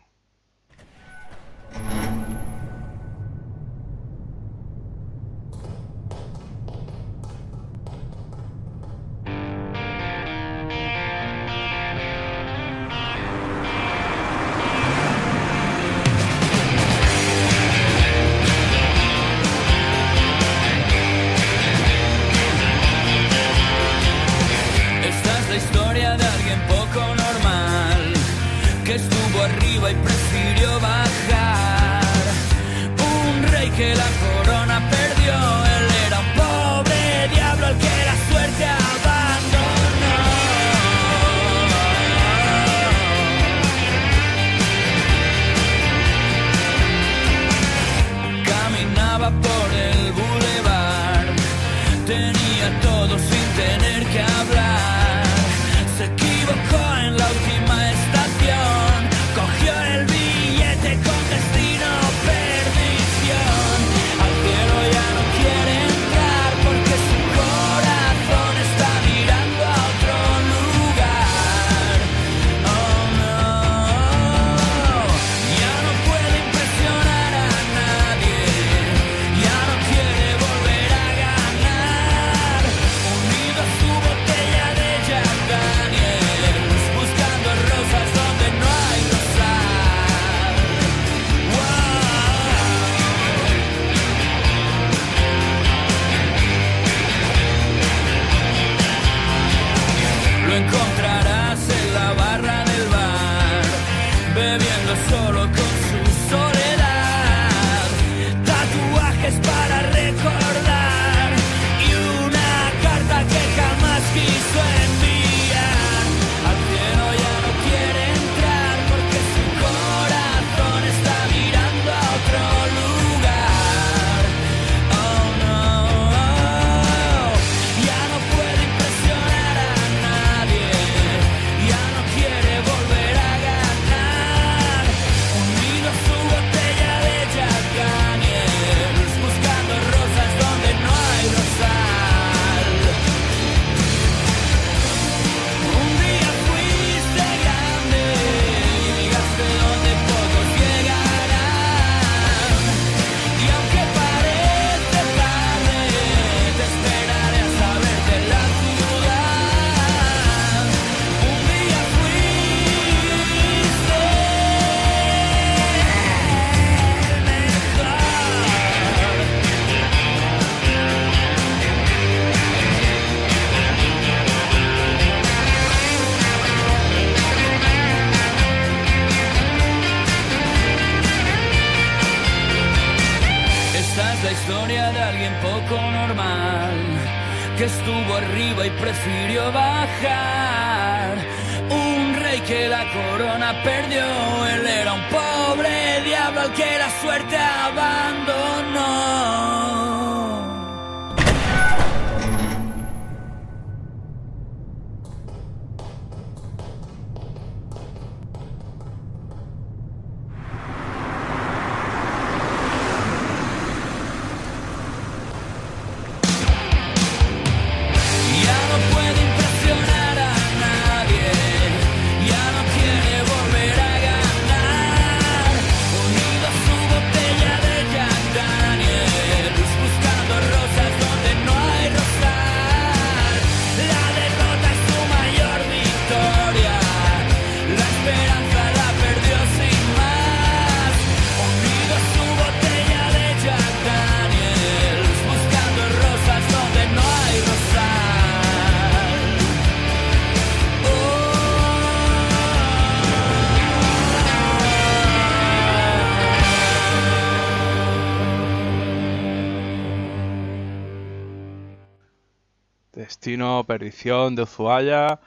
Perdición de Ushuaia.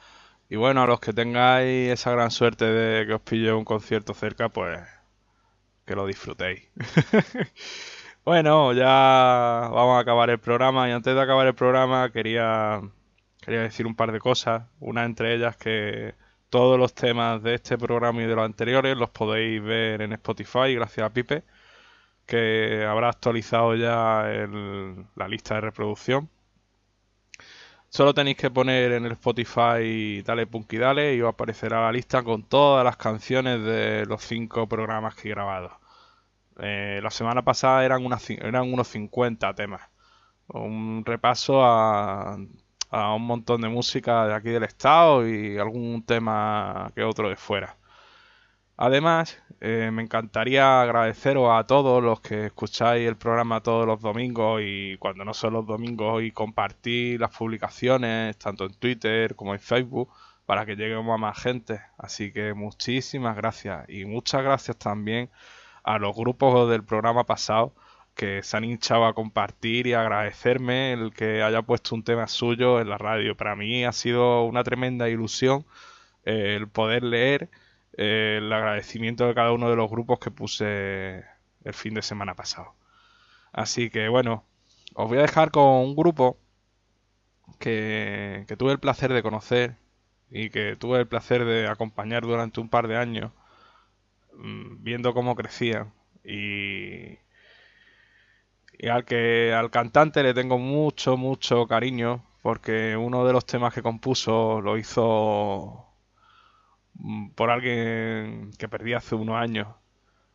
Y bueno, a los que tengáis esa gran suerte de que os pille un concierto cerca, pues que lo disfrutéis. bueno, ya vamos a acabar el programa. Y antes de acabar el programa, quería, quería decir un par de cosas. Una entre ellas que todos los temas de este programa y de los anteriores los podéis ver en Spotify, gracias a Pipe, que habrá actualizado ya el- la lista de reproducción. Solo tenéis que poner en el Spotify Dale Punky Dale y os aparecerá la lista con todas las canciones de los cinco programas que he grabado. Eh, la semana pasada eran, unos 50 temas. Un repaso a, a un montón de música de aquí del estado y algún tema que otro de fuera. Además, eh, me encantaría agradeceros a todos los que escucháis el programa todos los domingos y cuando no son los domingos y compartir las publicaciones tanto en Twitter como en Facebook para que lleguemos a más gente. Así que muchísimas gracias y muchas gracias también a los grupos del programa pasado que se han hinchado a compartir y agradecerme el que haya puesto un tema suyo en la radio. Para mí ha sido una tremenda ilusión eh, el poder leer eh, el agradecimiento de cada uno de los grupos que puse el fin de semana pasado. Así que bueno, os voy a dejar con un grupo que, tuve el placer de conocer y que tuve el placer de acompañar durante un par de años, mm, viendo cómo crecían y, y al que al cantante le tengo mucho, mucho cariño porque uno de los temas que compuso lo hizo por alguien que perdí hace unos años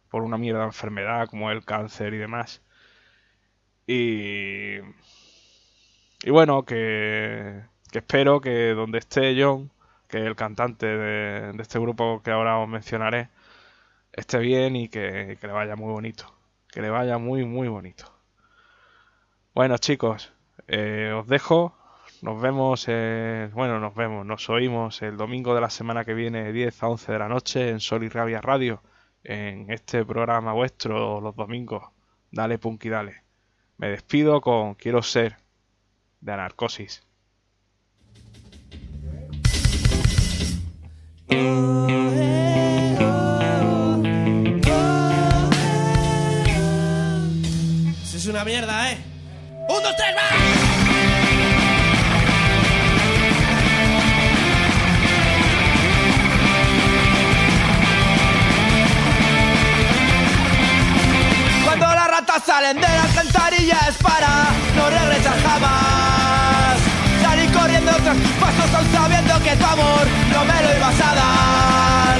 por una mierda de enfermedad como el cáncer y demás. Y, y bueno, que, que espero que donde esté John, que el cantante de, de este grupo que ahora os mencionaré, esté bien y que, que le vaya muy bonito. Que le vaya muy, muy bonito. Bueno, chicos, eh, os dejo. Nos vemos, eh, bueno, nos vemos, nos oímos el domingo de la semana que viene, de 10 a 11 de la noche, en Sol y Rabia Radio, en este programa vuestro los domingos. Dale, Punky, dale. Me despido con Quiero ser de Anarcosis. Es una mierda, ¿eh? ¡Un, dos, tres, va! Salen de la alcantarilla es para no regresar jamás. Salí corriendo tras tus pasos aún sabiendo que tu amor no me lo ibas a dar.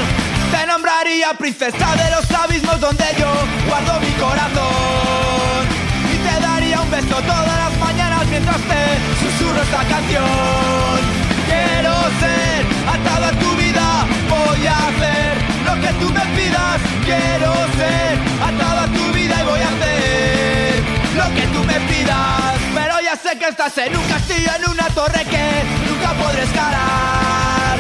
Te nombraría princesa de los abismos donde yo guardo mi corazón. Y te daría un beso todas las mañanas mientras te susurro esta canción. Quiero ser atado a tu vida, voy a hacer que tú me pidas. Quiero ser atado a tu vida y voy a hacer lo que tú me pidas. Pero ya sé que estás en un castillo, en una torre que nunca podré escalar.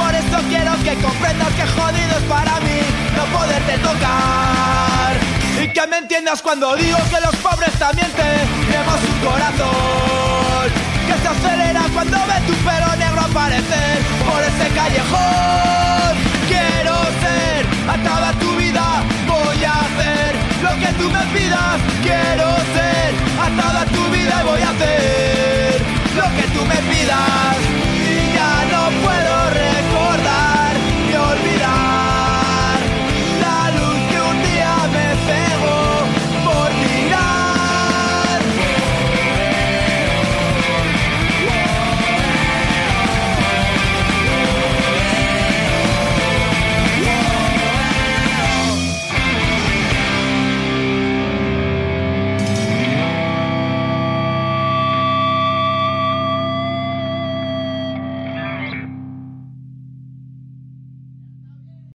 Por eso quiero que comprendas que jodido es para mí no poderte tocar. Y que me entiendas cuando digo que los pobres también tenemos un corazón. Que se acelera cuando ve tu pelo negro aparecer por ese callejón. Quiero acaba tu vida. Voy a hacer lo que tú me pidas. Quiero ser a tu